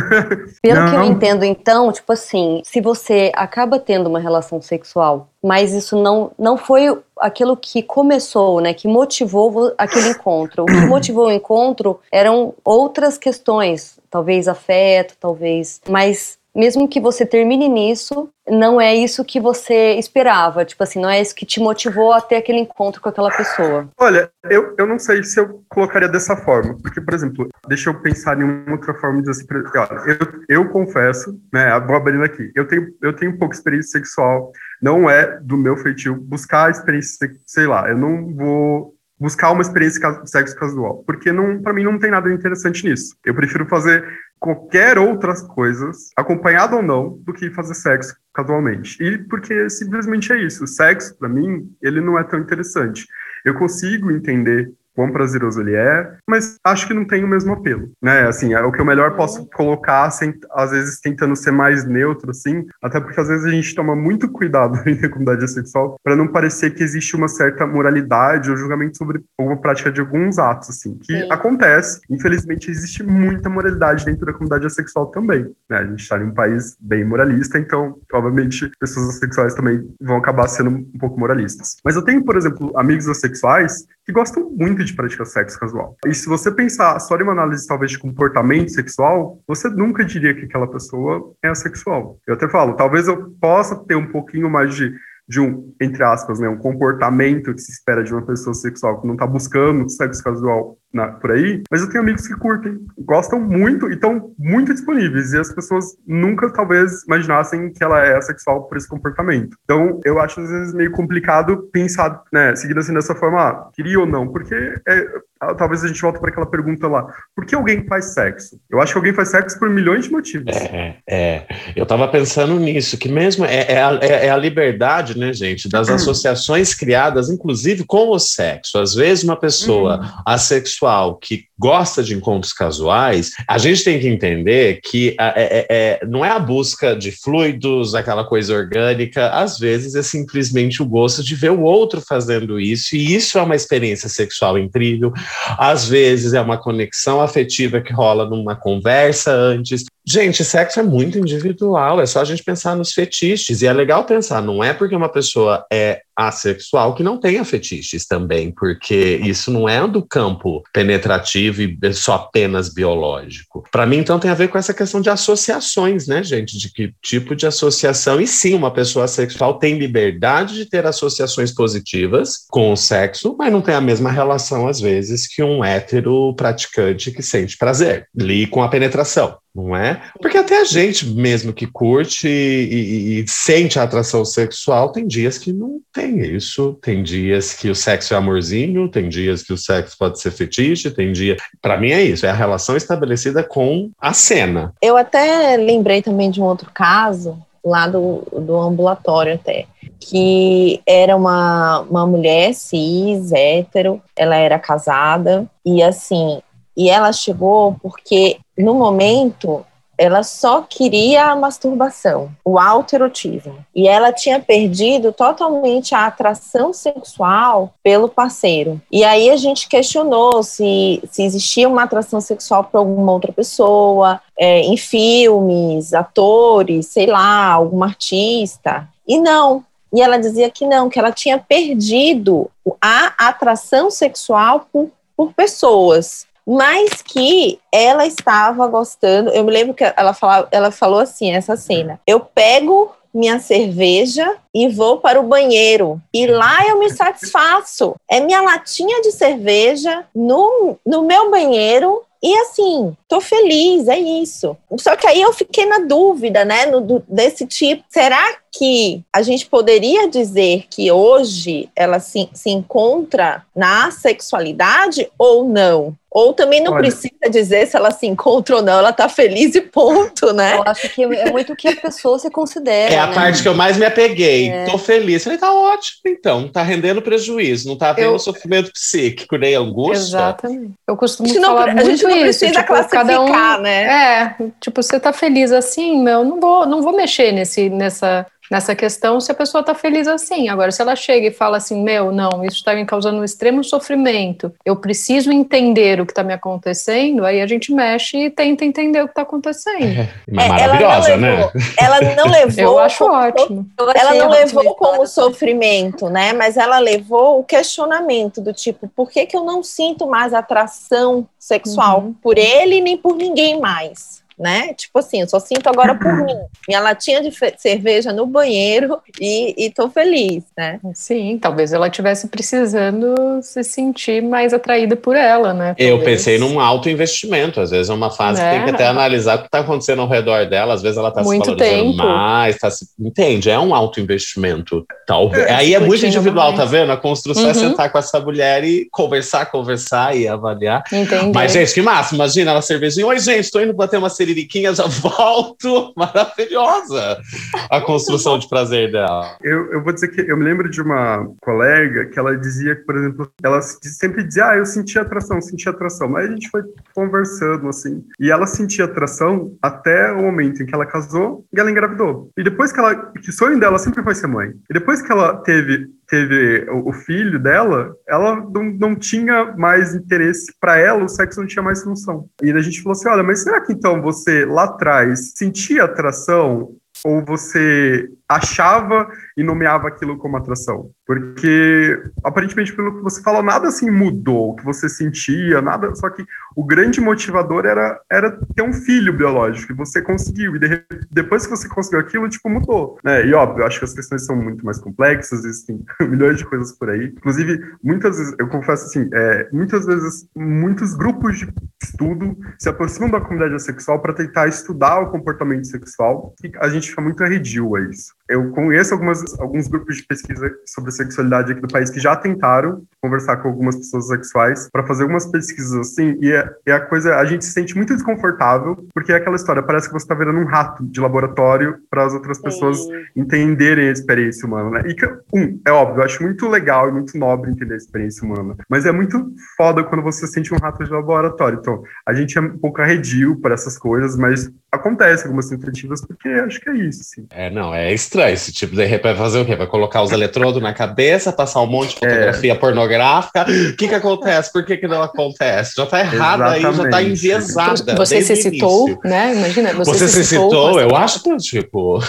Speaker 7: Pelo não. que eu entendo, então, tipo assim, se você acaba tendo uma relação sexual mas isso não, não foi aquilo que começou, né, que motivou aquele encontro. O que [COUGHS] motivou o encontro eram outras questões, talvez afeto, talvez, mas mesmo que você termine nisso, não é isso que você esperava. Tipo assim, não é isso que te motivou a ter aquele encontro com aquela pessoa.
Speaker 8: Olha, eu, eu não sei se eu colocaria dessa forma. Porque, por exemplo, deixa eu pensar em uma outra forma de dizer assim. Olha, eu, eu confesso, né, vou abrindo aqui, eu tenho, eu tenho pouca experiência sexual, não é do meu feitio buscar experiência, sei lá, eu não vou buscar uma experiência de sexo casual, porque não, para mim não tem nada interessante nisso. Eu prefiro fazer qualquer outras coisas, acompanhado ou não, do que fazer sexo casualmente. E porque simplesmente é isso. O sexo, para mim, ele não é tão interessante. Eu consigo entender quão prazeroso ele é, mas acho que não tem o mesmo apelo, né? Assim, é o que eu melhor posso colocar, sem, às vezes tentando ser mais neutro, assim, até porque às vezes a gente toma muito cuidado [LAUGHS] na comunidade sexual para não parecer que existe uma certa moralidade ou julgamento sobre alguma prática de alguns atos, assim, que Sim. acontece. Infelizmente, existe muita moralidade dentro da comunidade sexual também, né? A gente está em um país bem moralista, então, obviamente, pessoas assexuais também vão acabar sendo um pouco moralistas. Mas eu tenho, por exemplo, amigos assexuais que gostam muito de praticar sexo casual. E se você pensar só em uma análise talvez de comportamento sexual, você nunca diria que aquela pessoa é assexual. Eu até falo, talvez eu possa ter um pouquinho mais de de um, entre aspas, né, um comportamento que se espera de uma pessoa sexual que não está buscando sexo casual na, por aí, mas eu tenho amigos que curtem, gostam muito e estão muito disponíveis. E as pessoas nunca, talvez, imaginassem que ela é sexual por esse comportamento. Então, eu acho às vezes meio complicado pensar, né, seguindo assim dessa forma, ah, queria ou não, porque é, ah, talvez a gente volte para aquela pergunta lá: por que alguém faz sexo? Eu acho que alguém faz sexo por milhões de motivos.
Speaker 5: É, é. eu estava pensando nisso, que mesmo é, é, a, é, é, a, liberdade, né, gente, das uhum. associações criadas, inclusive com o sexo. Às vezes, uma pessoa uhum. assexual que gosta de encontros casuais, a gente tem que entender que é, é, é, não é a busca de fluidos, aquela coisa orgânica, às vezes é simplesmente o gosto de ver o outro fazendo isso, e isso é uma experiência sexual incrível. Às vezes é uma conexão afetiva que rola numa conversa antes. Gente, sexo é muito individual, é só a gente pensar nos fetiches. E é legal pensar, não é porque uma pessoa é assexual que não tenha fetiches também, porque isso não é do campo penetrativo e só apenas biológico. Para mim, então, tem a ver com essa questão de associações, né, gente? De que tipo de associação. E sim, uma pessoa sexual tem liberdade de ter associações positivas com o sexo, mas não tem a mesma relação, às vezes, que um hétero praticante que sente prazer ali com a penetração não é? Porque até a gente mesmo que curte e, e, e, sente a atração sexual, tem dias que não tem isso, tem dias que o sexo é amorzinho, tem dias que o sexo pode ser fetiche, tem dia. Para mim é isso, é a relação estabelecida com a cena.
Speaker 6: Eu até lembrei também de um outro caso lá do, do ambulatório até, que era uma, uma mulher cis, hétero, ela era casada, e assim, e ela chegou porque, no momento, ela só queria a masturbação, o autoerotismo. E ela tinha perdido totalmente a atração sexual pelo parceiro. E aí a gente questionou se, se existia uma atração sexual por alguma outra pessoa, é, em filmes, atores, sei lá, algum artista. E não. E ela dizia que não, que ela tinha perdido a atração sexual por, por pessoas mas que ela estava gostando. Eu me lembro que ela, falava, ela falou assim: essa cena. Eu pego minha cerveja e vou para o banheiro. E lá eu me satisfaço. É minha latinha de cerveja no, no meu banheiro. E assim, tô feliz, é isso. Só que aí eu fiquei na dúvida, né, no, do, desse tipo. Será que a gente poderia dizer que hoje ela se, se encontra na sexualidade ou não? Ou também não Olha, precisa dizer se ela se encontra ou não, ela tá feliz e ponto, né?
Speaker 7: Eu acho que é muito o que a pessoa se considera.
Speaker 5: É a né? parte que eu mais me apeguei. É. Tô feliz. Falei, tá ótimo, então. Não tá rendendo prejuízo, não tá havendo eu... sofrimento psíquico, nem angústia.
Speaker 2: Exatamente. Eu costumo a falar não, muito a gente não isso. Precisa tipo, classificar, cada um, né? É, tipo, você tá feliz assim, meu, não vou, não vou mexer nesse, nessa nessa questão se a pessoa está feliz assim. Agora, se ela chega e fala assim, meu, não, isso está me causando um extremo sofrimento, eu preciso entender o que está me acontecendo, aí a gente mexe e tenta entender o que está acontecendo. É,
Speaker 5: é maravilhosa,
Speaker 6: ela
Speaker 5: né?
Speaker 6: Ela não [LAUGHS] levou.
Speaker 2: eu acho como, ótimo.
Speaker 6: Ela não levou como sofrimento, né? Mas ela levou o questionamento do tipo, por que, que eu não sinto mais atração sexual uhum. por ele nem por ninguém mais? Né? Tipo assim, eu só sinto agora por mim. Minha latinha de cerveja no banheiro e, e tô feliz, né?
Speaker 2: Sim, talvez ela estivesse precisando se sentir mais atraída por ela, né?
Speaker 5: Talvez. Eu pensei num alto investimento. Às vezes é uma fase é. que tem que até analisar o que está acontecendo ao redor dela. Às vezes ela está se valorizando tempo. mais, tá se... entende? É um alto investimento. Talvez. É, Aí é muito individual, mais. tá vendo? A construção é uhum. é sentar com essa mulher e conversar, conversar e avaliar.
Speaker 2: Entendi.
Speaker 5: Mas, gente, que massa. Imagina ela cervejinha. Oi, gente, tô indo bater uma Siririquinha, já volto. [LAUGHS] Maravilhosa a construção de prazer dela.
Speaker 8: Eu, eu vou dizer que eu me lembro de uma colega que ela dizia por exemplo, ela sempre dizia, ah, eu senti atração, senti atração. Mas a gente foi conversando, assim, e ela sentia atração até o momento em que ela casou e ela engravidou. E depois que ela, que o sonho dela sempre foi ser mãe. E depois que ela teve teve o, filho dela, ela não, não tinha mais interesse para ela, o sexo não tinha mais função. E a gente falou assim: olha, mas será que então você lá atrás sentia atração ou você achava e nomeava aquilo como atração. Porque, aparentemente, pelo que você falou, nada assim mudou, o que você sentia, nada. Só que o grande motivador era, era ter um filho biológico, e você conseguiu. E de, depois que você conseguiu aquilo, tipo, mudou. Né? E óbvio, eu acho que as questões são muito mais complexas, existem [LAUGHS] milhões de coisas por aí. Inclusive, muitas vezes, eu confesso assim, é, muitas vezes, muitos grupos de estudo se aproximam da comunidade sexual para tentar estudar o comportamento sexual, e a gente fica muito arredio a isso. Eu conheço algumas, alguns grupos de pesquisa sobre sexualidade aqui do país que já tentaram conversar com algumas pessoas sexuais para fazer algumas pesquisas assim, e, é, e a coisa, a gente se sente muito desconfortável, porque é aquela história, parece que você está virando um rato de laboratório para as outras pessoas Sim. entenderem a experiência humana, né? E, um, é óbvio, eu acho muito legal e muito nobre entender a experiência humana, mas é muito foda quando você sente um rato de laboratório. Então, a gente é um pouco arredio para essas coisas, mas acontece algumas tentativas, porque acho que é isso, sim.
Speaker 5: É, não, é estranho esse tipo de vai fazer o quê? Vai colocar os eletrodos na cabeça, passar um monte de é. fotografia é. pornográfica. O que que acontece? Por que que não acontece? Já tá errado Exatamente. aí, já tá enviesada.
Speaker 2: Você se citou, né? Imagina,
Speaker 5: você, você se, citou, citou eu acho que, tipo... [LAUGHS]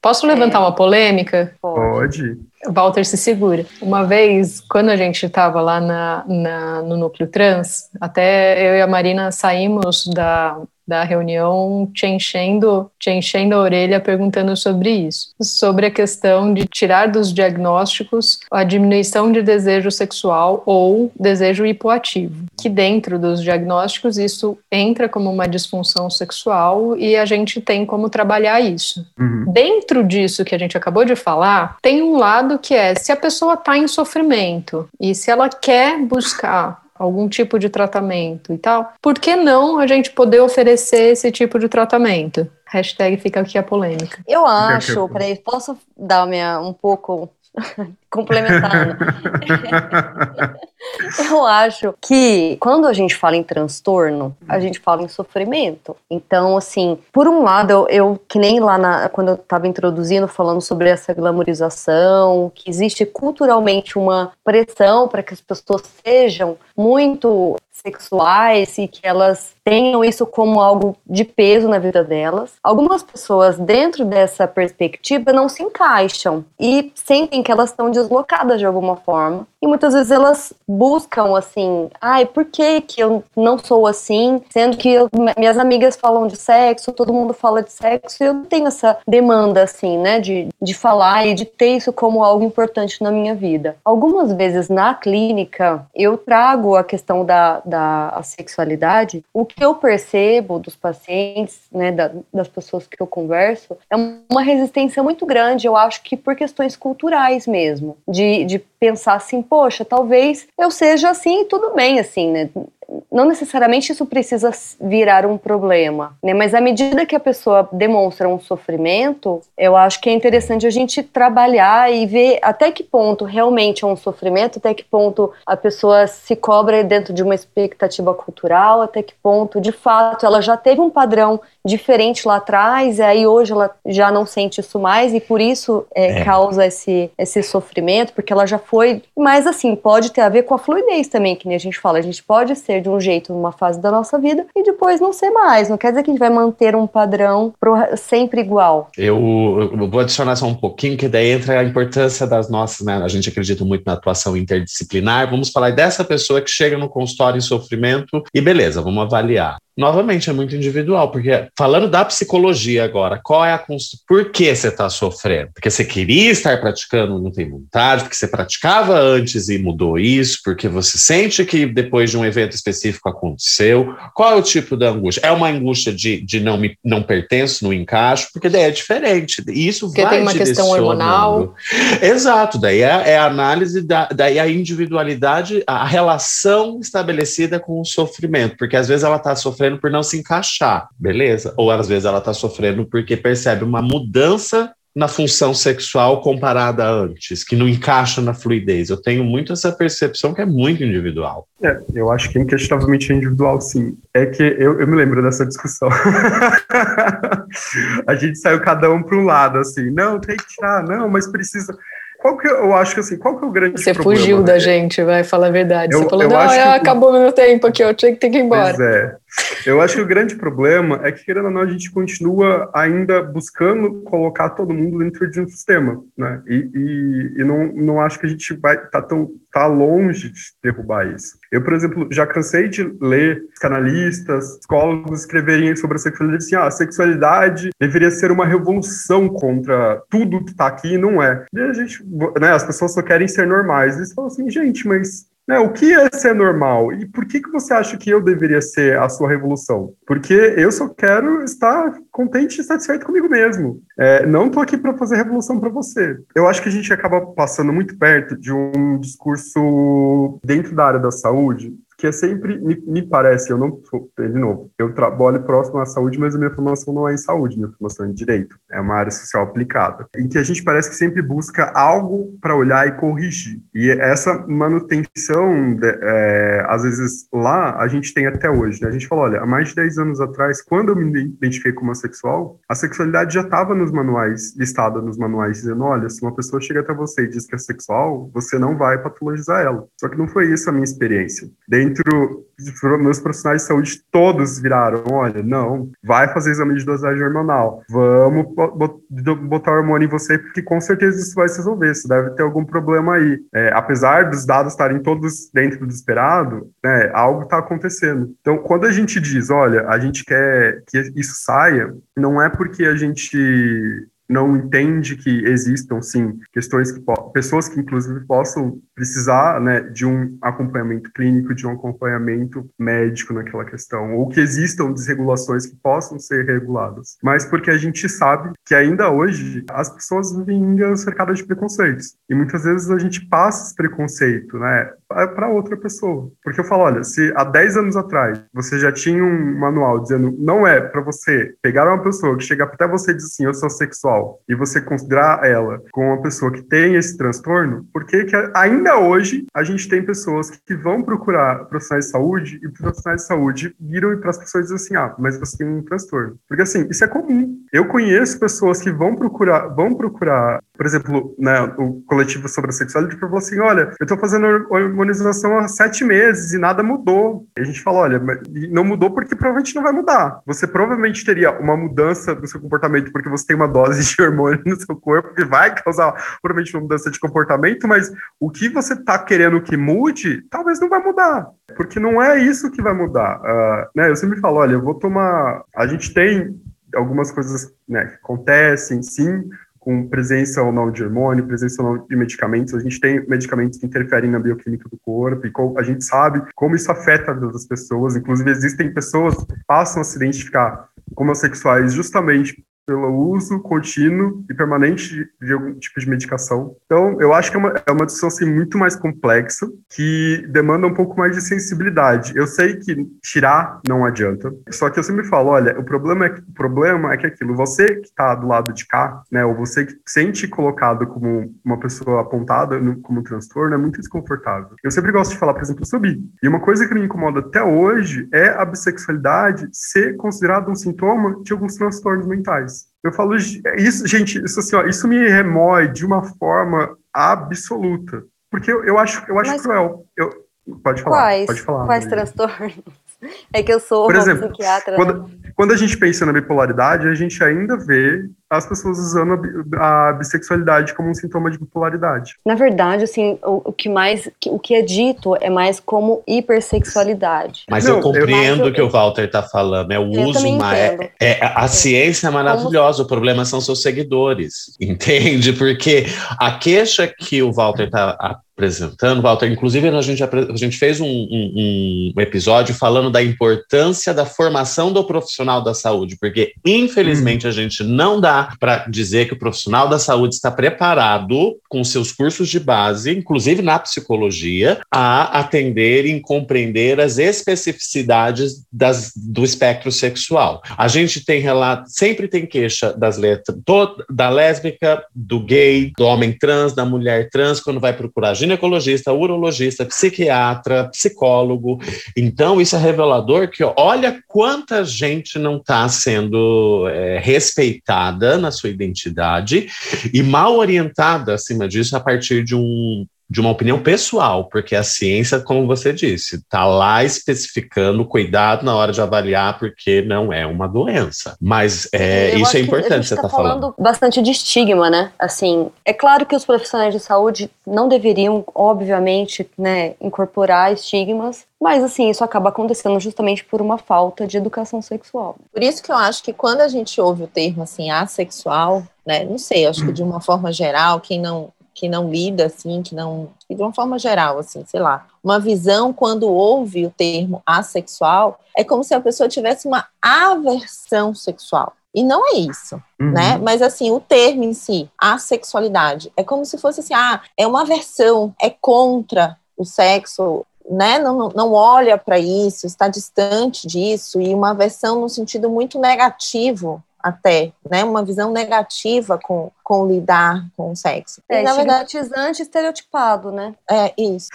Speaker 2: Posso levantar uma polêmica?
Speaker 8: Pode.
Speaker 2: Walter se segura. Uma vez, quando a gente estava lá na, na, no núcleo trans, até eu e a Marina saímos da, da reunião te enchendo, te enchendo a orelha perguntando sobre isso, sobre a questão de tirar dos diagnósticos a diminuição de desejo sexual ou desejo hipoativo, que dentro dos diagnósticos isso entra como uma disfunção sexual e a gente tem como trabalhar isso. Uhum. Dentro disso que a gente acabou de falar, tem um lado que é se a pessoa está em sofrimento e se ela quer buscar algum tipo de tratamento e tal, por que não a gente poder oferecer esse tipo de tratamento? Hashtag fica aqui a polêmica.
Speaker 7: Eu acho, peraí, posso dar minha, um pouco [LAUGHS] complementando. [LAUGHS] eu acho que quando a gente fala em transtorno, a gente fala em sofrimento. Então, assim, por um lado, eu, eu que nem lá na, quando eu estava introduzindo, falando sobre essa glamorização, que existe culturalmente uma pressão para que as pessoas sejam muito sexuais e que elas tenham isso como algo de peso na vida delas. Algumas pessoas, dentro dessa perspectiva, não se encaixam e sentem que elas estão deslocadas de alguma forma. E muitas vezes elas buscam assim, ai, por que, que eu não sou assim? Sendo que eu, minhas amigas falam de sexo, todo mundo fala de sexo, e eu não tenho essa demanda, assim, né, de, de falar e de ter isso como algo importante na minha vida. Algumas vezes na clínica, eu trago a questão da, da sexualidade, o que eu percebo dos pacientes, né, da, das pessoas que eu converso, é uma resistência muito grande, eu acho que por questões culturais mesmo, de, de pensar assim, poxa, talvez eu seja assim e tudo bem, assim, né? não necessariamente isso precisa virar um problema, né? Mas à medida que a pessoa demonstra um sofrimento, eu acho que é interessante a gente trabalhar e ver até que ponto realmente é um sofrimento, até que ponto a pessoa se cobra dentro de uma expectativa cultural, até que ponto, de fato, ela já teve um padrão diferente lá atrás, e aí hoje ela já não sente isso mais e por isso é, é. causa esse, esse sofrimento, porque ela já foi. Mas assim, pode ter a ver com a fluidez também, que nem a gente fala, a gente pode ser de um jeito numa fase da nossa vida e depois não ser mais. Não quer dizer que a gente vai manter um padrão pro, sempre igual.
Speaker 5: Eu, eu vou adicionar só um pouquinho, que daí entra a importância das nossas, né? A gente acredita muito na atuação interdisciplinar. Vamos falar dessa pessoa que chega no consultório em sofrimento e beleza, vamos avaliar novamente é muito individual, porque falando da psicologia agora, qual é a por que você está sofrendo? Porque você queria estar praticando, não tem vontade, porque você praticava antes e mudou isso, porque você sente que depois de um evento específico aconteceu. Qual é o tipo da angústia? É uma angústia de, de não me não pertenço, não encaixo, porque daí é diferente. Isso
Speaker 2: porque
Speaker 5: vai
Speaker 2: tem uma questão hormonal.
Speaker 5: Exato, daí é, é a análise da daí a individualidade, a relação estabelecida com o sofrimento, porque às vezes ela está sofrendo sofrendo por não se encaixar, beleza? Ou às vezes ela está sofrendo porque percebe uma mudança na função sexual comparada a antes, que não encaixa na fluidez. Eu tenho muito essa percepção que é muito individual.
Speaker 8: É, eu acho que inquestionavelmente é individual, sim. É que eu, eu me lembro dessa discussão. [LAUGHS] a gente saiu cada um para um lado, assim, não, tem que tirar, não, mas precisa. Qual que eu acho que assim, qual que é o grande
Speaker 2: Você
Speaker 8: problema?
Speaker 2: fugiu da gente, vai falar a verdade. Eu, Você falou, não, que... acabou meu tempo aqui, eu tinha que ter que ir embora.
Speaker 8: Pois é. Eu acho que o grande problema é que, querendo ou não, a gente continua ainda buscando colocar todo mundo dentro de um sistema, né? E, e, e não, não acho que a gente vai tá tão tá longe de derrubar isso. Eu, por exemplo, já cansei de ler canalistas, psicólogos escreverem sobre a sexualidade assim, ah, a sexualidade deveria ser uma revolução contra tudo que está aqui e não é. E a gente, né, as pessoas só querem ser normais. Eles falam assim, gente, mas né, o que é ser normal? E por que, que você acha que eu deveria ser a sua revolução? Porque eu só quero estar contente e satisfeito comigo mesmo. É, não estou aqui para fazer revolução para você. Eu acho que a gente acaba passando muito perto de um discurso dentro da área da saúde que é sempre, me, me parece, eu não de novo, eu trabalho próximo à saúde, mas a minha formação não é em saúde, minha formação é em direito, é uma área social aplicada, em que a gente parece que sempre busca algo para olhar e corrigir. E essa manutenção, de, é, às vezes lá, a gente tem até hoje, né? A gente fala, olha, há mais de 10 anos atrás, quando eu me identifiquei como sexual, a sexualidade já estava nos manuais, listada nos manuais, dizendo, olha, se uma pessoa chega até você e diz que é sexual, você não vai patologizar ela. Só que não foi isso a minha experiência. Dentro dentro meus profissionais de saúde todos viraram, olha, não, vai fazer exame de dosagem hormonal, vamos botar hormônio em você, porque com certeza isso vai se resolver, você deve ter algum problema aí. É, apesar dos dados estarem todos dentro do esperado, né, algo está acontecendo. Então, quando a gente diz, olha, a gente quer que isso saia, não é porque a gente não entende que existam, sim, questões que pessoas que inclusive possam precisar, né, de um acompanhamento clínico, de um acompanhamento médico naquela questão, ou que existam desregulações que possam ser reguladas, mas porque a gente sabe que ainda hoje as pessoas vivem cercadas de preconceitos, e muitas vezes a gente passa esse preconceito, né, para outra pessoa. Porque eu falo, olha, se há 10 anos atrás você já tinha um manual dizendo não é para você pegar uma pessoa que chega até você e diz assim, eu sou sexual, e você considerar ela como uma pessoa que tem esse transtorno, por que ainda hoje a gente tem pessoas que vão procurar profissionais de saúde e profissionais de saúde viram para as pessoas e dizem assim, ah, mas você tem um transtorno. Porque assim, isso é comum. Eu conheço pessoas que vão procurar, vão procurar, por exemplo, né, o coletivo sobre a sexualidade, que falou assim, olha, eu estou fazendo hormonização há sete meses e nada mudou. E a gente fala, olha, não mudou porque provavelmente não vai mudar. Você provavelmente teria uma mudança do seu comportamento porque você tem uma dose de hormônio no seu corpo que vai causar provavelmente uma mudança de comportamento, mas o que você está querendo que mude, talvez não vai mudar. Porque não é isso que vai mudar. Uh, né, eu sempre falo, olha, eu vou tomar... A gente tem algumas coisas né, que acontecem, sim, com presença ou não de hormônio, presença ou não de medicamentos. A gente tem medicamentos que interferem na bioquímica do corpo e a gente sabe como isso afeta a vida das pessoas. Inclusive, existem pessoas que passam a se identificar como homossexuais justamente pelo uso contínuo e permanente de algum tipo de medicação. Então, eu acho que é uma, é uma discussão assim, muito mais complexa, que demanda um pouco mais de sensibilidade. Eu sei que tirar não adianta, só que eu sempre falo, olha, o problema é que, o problema é que aquilo, você que está do lado de cá, né, ou você que sente colocado como uma pessoa apontada no, como um transtorno, é muito desconfortável. Eu sempre gosto de falar, por exemplo, sobre E uma coisa que me incomoda até hoje é a bissexualidade ser considerada um sintoma de alguns transtornos mentais. Eu falo, isso, gente, isso assim, ó, isso me remói de uma forma absoluta. Porque eu, eu acho, eu acho Mas cruel. Eu, pode falar.
Speaker 7: Quais,
Speaker 8: pode falar,
Speaker 7: quais transtornos? [LAUGHS] É que eu sou
Speaker 8: Por exemplo,
Speaker 7: psiquiatra.
Speaker 8: Quando, né? quando a gente pensa na bipolaridade, a gente ainda vê as pessoas usando a, a, bissexualidade como um sintoma de bipolaridade.
Speaker 7: Na verdade, assim, o, o que mais, o que é dito é mais como hipersexualidade.
Speaker 5: Mas Não, eu compreendo o que o Walter está falando, é o uso mais. É, é, a é. ciência é maravilhosa, como... o problema são seus seguidores, [LAUGHS] entende? Porque a queixa que o Walter está apresentando, Walter, inclusive a gente, a gente fez um, um, um, episódio falando da importância da formação do profissional da saúde, porque infelizmente hum. a gente não dá para dizer que o profissional da saúde está preparado com seus cursos de base, inclusive na psicologia, a atender e compreender as especificidades das, do espectro sexual. A gente tem relato, sempre tem queixa das letras do, da lésbica, do gay, do homem trans, da mulher trans, quando vai procurar ginecologista, urologista, psiquiatra, psicólogo. Então, isso é revelador que olha quanta gente não está sendo é, respeitada na sua identidade e mal orientada, acima disso, a partir de um de uma opinião pessoal, porque a ciência, como você disse, está lá especificando cuidado na hora de avaliar, porque não é uma doença. Mas é, isso é importante você
Speaker 7: está
Speaker 5: tá falando.
Speaker 7: falando bastante de estigma, né? Assim, é claro que os profissionais de saúde não deveriam, obviamente, né, incorporar estigmas, mas assim, isso acaba acontecendo justamente por uma falta de educação sexual.
Speaker 6: Por isso que eu acho que quando a gente ouve o termo assim assexual, né, não sei, acho que de uma forma geral, quem não que não lida assim, que não, de uma forma geral assim, sei lá, uma visão quando ouve o termo assexual, é como se a pessoa tivesse uma aversão sexual. E não é isso, uhum. né? Mas assim, o termo em si, assexualidade, é como se fosse assim, ah, é uma aversão, é contra o sexo, né, não, não olha para isso, está distante disso, e uma versão no sentido muito negativo até, né, uma visão negativa com, com lidar com o sexo.
Speaker 7: É, e, na verdade, estereotipado, né?
Speaker 6: É, isso.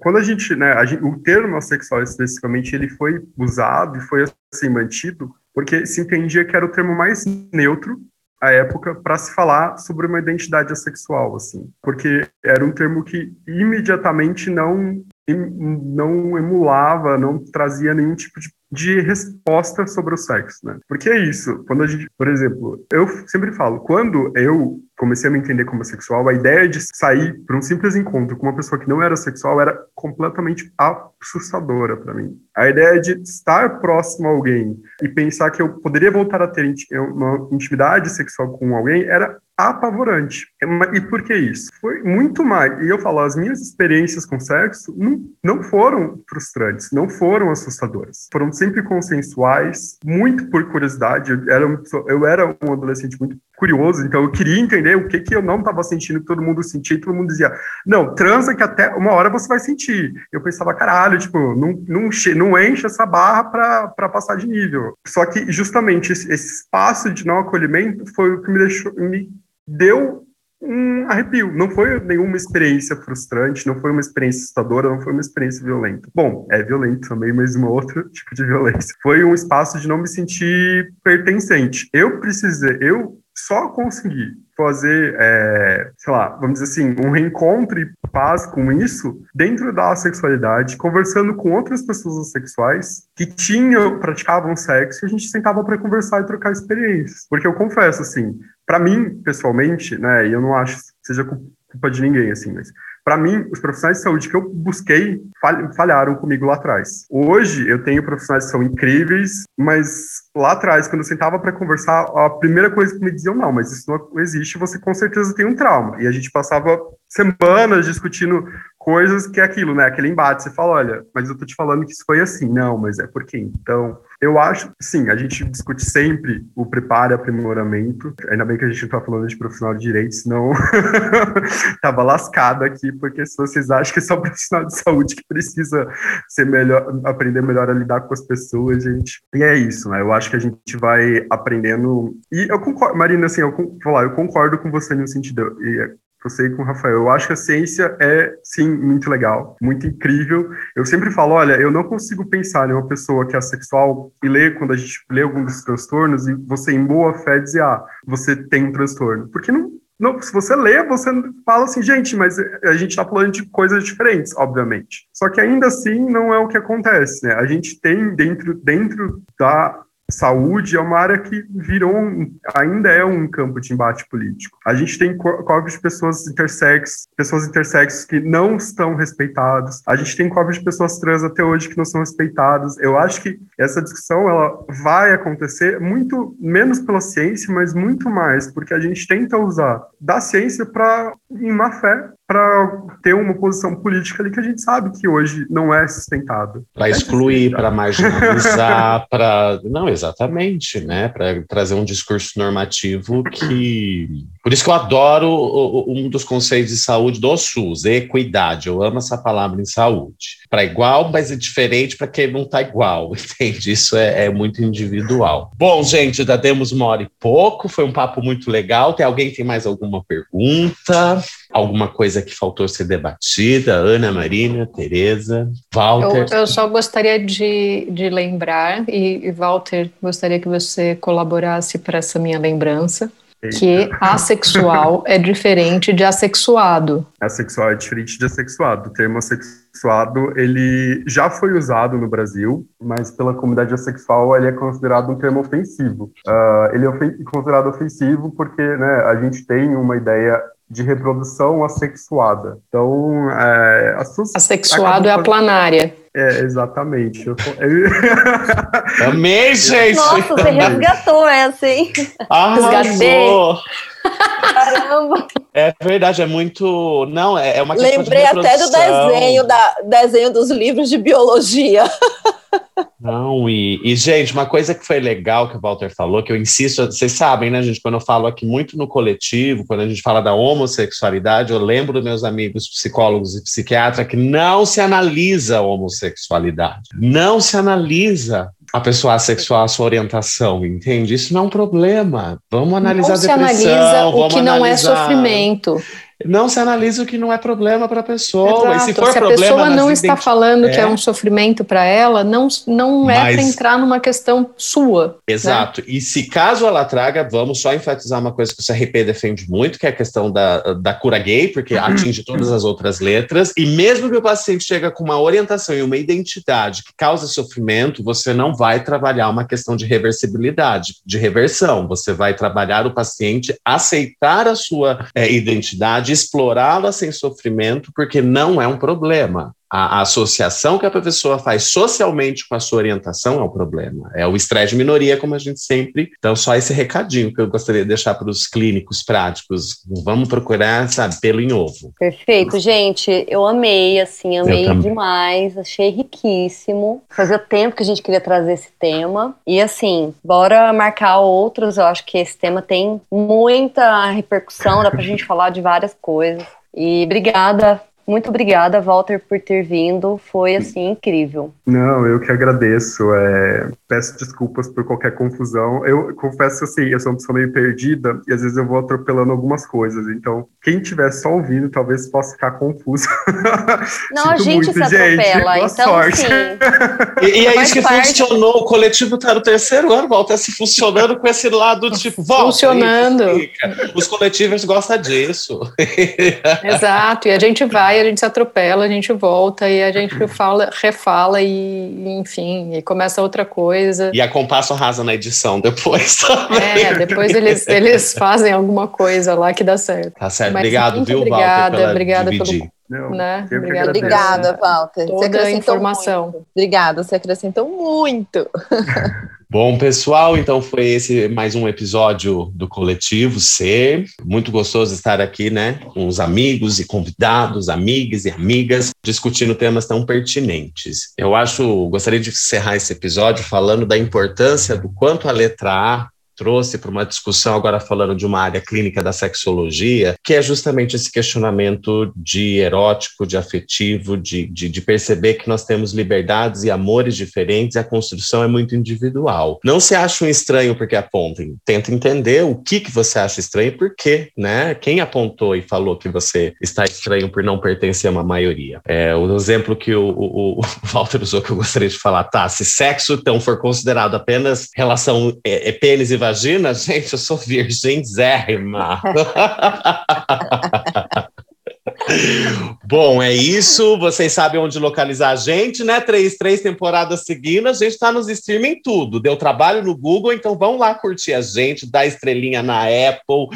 Speaker 8: Quando a gente, né, a gente, o termo sexual especificamente, ele foi usado e foi assim mantido porque se entendia que era o termo mais neutro à época para se falar sobre uma identidade assexual, assim, porque era um termo que imediatamente não não emulava, não trazia nenhum tipo de, de, resposta sobre o sexo, né? Porque é isso, quando a gente, por exemplo, eu sempre falo, quando eu comecei a me entender como sexual, a ideia de sair para um simples encontro com uma pessoa que não era sexual era completamente assustadora para mim. A ideia de estar próximo a alguém e pensar que eu poderia voltar a ter uma intimidade sexual com alguém era apavorante. E por que isso? Foi muito mais. E eu falo, as minhas experiências com sexo não, não foram frustrantes, não foram assustadoras. Foram sempre consensuais, muito por curiosidade. Eu era, eu era um adolescente muito curioso, então eu queria entender o que, que eu não estava sentindo, que todo mundo sentia, e todo mundo dizia, não, transa que até uma hora você vai sentir. Eu pensava, caralho, tipo, não, não, não enche essa barra para passar de nível. Só que justamente esse, esse espaço de não acolhimento foi o que me deixou, me deu um arrepio. Não foi nenhuma experiência frustrante, não foi uma experiência assustadora, não foi uma experiência violenta. Bom, é violento também, mas um outro [LAUGHS] tipo de violência. Foi um espaço de não me sentir pertencente. Eu precisei, eu só consegui fazer, é, sei lá, vamos dizer assim, um reencontro e paz com isso dentro da sexualidade, conversando com outras pessoas assexuais que tinham, praticavam sexo e a gente sentava para conversar e trocar experiências. Porque eu confesso, assim, para mim, pessoalmente, né, e eu não acho que seja culpa de ninguém, assim, mas para mim, os profissionais de saúde que eu busquei falharam comigo lá atrás. Hoje, eu tenho profissionais que são incríveis, mas lá atrás, quando eu sentava para conversar, a primeira coisa que me diziam, não, mas isso não existe, você com certeza tem um trauma. E a gente passava semanas discutindo coisas que é aquilo, né? Aquele embate. Você fala, olha, mas eu tô te falando que isso foi assim. Não, mas é porque então. Eu acho, sim, a gente discute sempre o preparo e aprimoramento. Ainda bem que a gente não tá falando de profissional de direito, senão [LAUGHS] tava lascado aqui, porque se vocês acham que é só profissional de saúde que precisa ser melhor, aprender melhor a lidar com as pessoas, gente. E é isso, né? Eu acho que a gente vai aprendendo. E eu concordo, Marina, assim, eu, falar, eu concordo com você no sentido. Você com o Rafael. Eu acho que a ciência é, sim, muito legal, muito incrível. Eu sempre falo, olha, eu não consigo pensar em uma pessoa que é sexual e ler, quando a gente lê algum dos transtornos, e você, em boa fé, dizer, ah, você tem um transtorno. Porque não, não, se você lê, você fala assim, gente, mas a gente está falando de coisas diferentes, obviamente. Só que ainda assim não é o que acontece, né? A gente tem dentro, dentro da saúde é uma área que virou, um, ainda é um campo de embate político. A gente tem corpos de pessoas intersexos, pessoas intersexos que não estão respeitados. A gente tem corpos de pessoas trans até hoje que não são respeitados. Eu acho que essa discussão ela vai acontecer muito menos pela ciência, mas muito mais porque a gente tenta usar da ciência para em má fé para ter uma posição política ali que a gente sabe que hoje não é sustentado.
Speaker 5: Para excluir, para marginalizar, [LAUGHS] para. Não, exatamente, né? Para trazer um discurso normativo que. Por isso que eu adoro um dos conceitos de saúde do SUS, equidade. Eu amo essa palavra em saúde. Para igual, mas é diferente para quem não está igual, [LAUGHS] entende? Isso é, é, muito individual. Bom, gente, já demos uma hora e pouco, foi um papo muito legal. Tem alguém que tem mais alguma pergunta? Alguma coisa que faltou ser debatida? Ana, Marina, Tereza, Walter?
Speaker 2: Eu, eu só gostaria de, de lembrar, e, e Walter, gostaria que você colaborasse para essa minha lembrança, que assexual é diferente de assexuado.
Speaker 8: Assexual é diferente de assexuado. O termo assexuado, ele já foi usado no Brasil, mas pela comunidade assexual ele é considerado um termo ofensivo. Uh, ele é considerado ofensivo porque né, a gente tem uma ideia de reprodução assexuada. Então, é,
Speaker 2: assexuado é a planária.
Speaker 8: É, exatamente. Eu... [LAUGHS]
Speaker 5: Amei, gente!
Speaker 7: Nossa, você resgatou essa, hein?
Speaker 5: Arrasou! Caramba! É verdade, é muito. Não, é, é uma questão
Speaker 6: Lembrei
Speaker 5: de
Speaker 6: até do desenho, da, desenho dos livros de biologia. [LAUGHS]
Speaker 5: Não, e, e, gente, uma coisa que foi legal que o Walter falou, que eu insisto, vocês sabem, né, gente, quando eu falo aqui muito no coletivo, quando a gente fala da homossexualidade, eu lembro dos meus amigos psicólogos e psiquiatras que não se analisa a homossexualidade, não se analisa a pessoa assexual, a sua orientação, entende? Isso não é um problema. Vamos analisar não a depressão. Se analisa
Speaker 2: o que não é sofrimento
Speaker 5: não se analisa o que não é problema para a pessoa.
Speaker 2: Exato.
Speaker 5: E se for
Speaker 2: se
Speaker 5: problema,
Speaker 2: a pessoa não está falando é. que é um sofrimento para ela, não, não é para entrar numa questão sua. Né?
Speaker 5: Exato.
Speaker 2: Né?
Speaker 5: E se caso ela traga, vamos só enfatizar uma coisa que o CRP defende muito, que é a questão da, da cura gay, porque uhum. atinge todas as outras letras. E mesmo que o paciente chega com uma orientação e uma identidade que causa sofrimento, você não vai trabalhar uma questão de reversibilidade, de reversão. Você vai trabalhar o paciente aceitar a sua é, identidade de explorá-la sem sofrimento, porque não é um problema. A, associação que a pessoa faz socialmente com a sua orientação é o problema. É o estresse de minoria, como a gente sempre. Então, só esse recadinho que eu gostaria de deixar para os clínicos práticos. Vamos procurar, sabe, pelo em ovo.
Speaker 7: Perfeito, gente. Eu amei, assim, amei demais. Achei riquíssimo. Fazia tempo que a gente queria trazer esse tema. E, assim, bora marcar outros. Eu acho que esse tema tem muita repercussão, dá para a gente falar de várias coisas. E obrigada muito obrigada, Walter, por ter vindo. Foi assim incrível.
Speaker 8: Não, eu que agradeço. É... Peço desculpas por qualquer confusão. Eu confesso assim, eu sou uma pessoa meio perdida e às vezes eu vou atropelando algumas coisas. Então, quem estiver só ouvindo, talvez possa ficar confuso. [LAUGHS]
Speaker 7: Não, a gente muito, se atropela, gente. então sorte. sim. [LAUGHS]
Speaker 5: E, e é isso que parte... funcionou. O coletivo está no terceiro ano, Walter, se funcionando com esse lado tipo, volta.
Speaker 2: Funcionando.
Speaker 5: Os coletivos gostam disso. [LAUGHS]
Speaker 2: Exato, e a gente vai a gente se atropela, a gente volta e a gente fala, refala e, enfim, e começa outra coisa.
Speaker 5: E a compasso arrasa na edição depois
Speaker 2: também. É, depois eles, eles fazem alguma coisa lá que dá certo.
Speaker 5: Tá certo, Mas, obrigado, viu, obrigada, Walter,
Speaker 2: obrigada dividir. pelo não,
Speaker 6: né? Obrigada, obrigada, Walter.
Speaker 2: Toda a informação.
Speaker 6: Muito. Obrigada, você acrescentou muito. [LAUGHS]
Speaker 5: Bom, pessoal, então foi esse mais um episódio do Coletivo C. Muito gostoso estar aqui, né, com os amigos e convidados, amigas e amigas, discutindo temas tão pertinentes. Eu acho, gostaria de encerrar esse episódio falando da importância do quanto a letra A trouxe para uma discussão, agora falando de uma área clínica da sexologia, que é justamente esse questionamento de erótico, de afetivo, de, de, de, perceber que nós temos liberdades e amores diferentes e a construção é muito individual. Não se acha um estranho porque apontem, tenta entender o que, que você acha estranho e por quê, né? Quem apontou e falou que você está estranho por não pertencer a uma maioria? É, o exemplo que o, o, o [LAUGHS] Walter usou que eu gostaria de falar, tá, se sexo então for considerado apenas relação é, é pênis e vagina, imagina, [LAUGHS] gente, eu sou virgem zérrima. [LAUGHS] Bom, é isso. Vocês sabem onde localizar a gente, né? Três, três temporadas seguidas. A gente está nos streaming tudo. Deu trabalho no Google, então vão lá curtir a gente, dar estrelinha na Apple,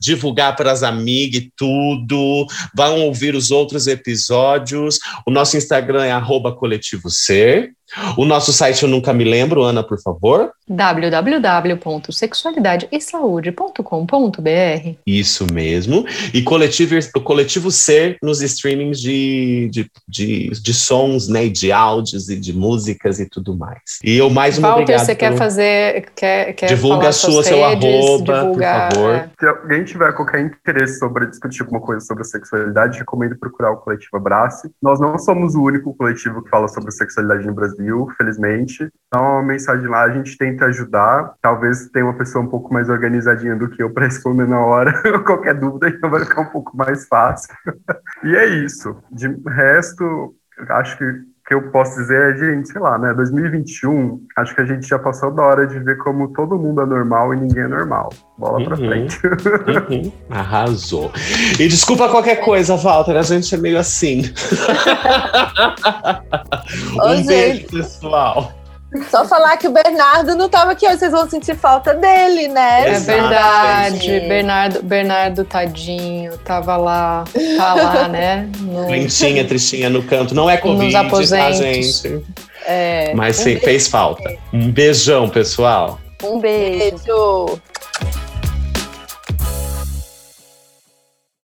Speaker 5: divulgar para as amigas e tudo. Vão ouvir os outros episódios. O nosso Instagram é coletivo ser. O nosso site eu nunca me lembro, Ana, por favor.
Speaker 2: www.sexualidadesaude.com.br
Speaker 5: Isso mesmo. E coletivo, o coletivo Ser nos streamings de, de, de, de, sons, né, de áudios e de músicas e tudo mais. E eu mais uma
Speaker 2: Walter, você quer fazer, quer, quer
Speaker 5: divulga a sua, seu arroba, divulgar... por favor.
Speaker 8: Se alguém tiver qualquer interesse sobre discutir alguma coisa sobre sexualidade, recomendo procurar o coletivo Abrace. Nós não somos o único coletivo que fala sobre sexualidade no Brasil Brasil, felizmente. Então, uma mensagem lá, a gente tenta ajudar. Talvez tenha uma pessoa um pouco mais organizadinha do que eu para [LAUGHS] responder na hora. [LAUGHS] Qualquer dúvida, então vai ficar um pouco mais fácil. [LAUGHS] e é isso. De resto, acho que que eu posso dizer é, gente, sei lá, né, 2021, acho que a gente já passou da hora de ver como todo mundo é normal e ninguém é normal. Bola uhum, pra frente.
Speaker 5: Uhum, [LAUGHS] arrasou. E desculpa qualquer coisa, Walter, a gente é meio assim. [LAUGHS] um beijo, pessoal.
Speaker 6: Só falar que o Bernardo não estava aqui, vocês vão sentir falta dele, né?
Speaker 2: É verdade. Bernardo, Bernardo, tadinho, tava lá, tá lá, [LAUGHS] né?
Speaker 5: No... Lentinha, tristinha no canto. Não é Covid, tá, gente? É, Mas um sim, fez falta. Um beijão, pessoal.
Speaker 6: Um beijo. beijo.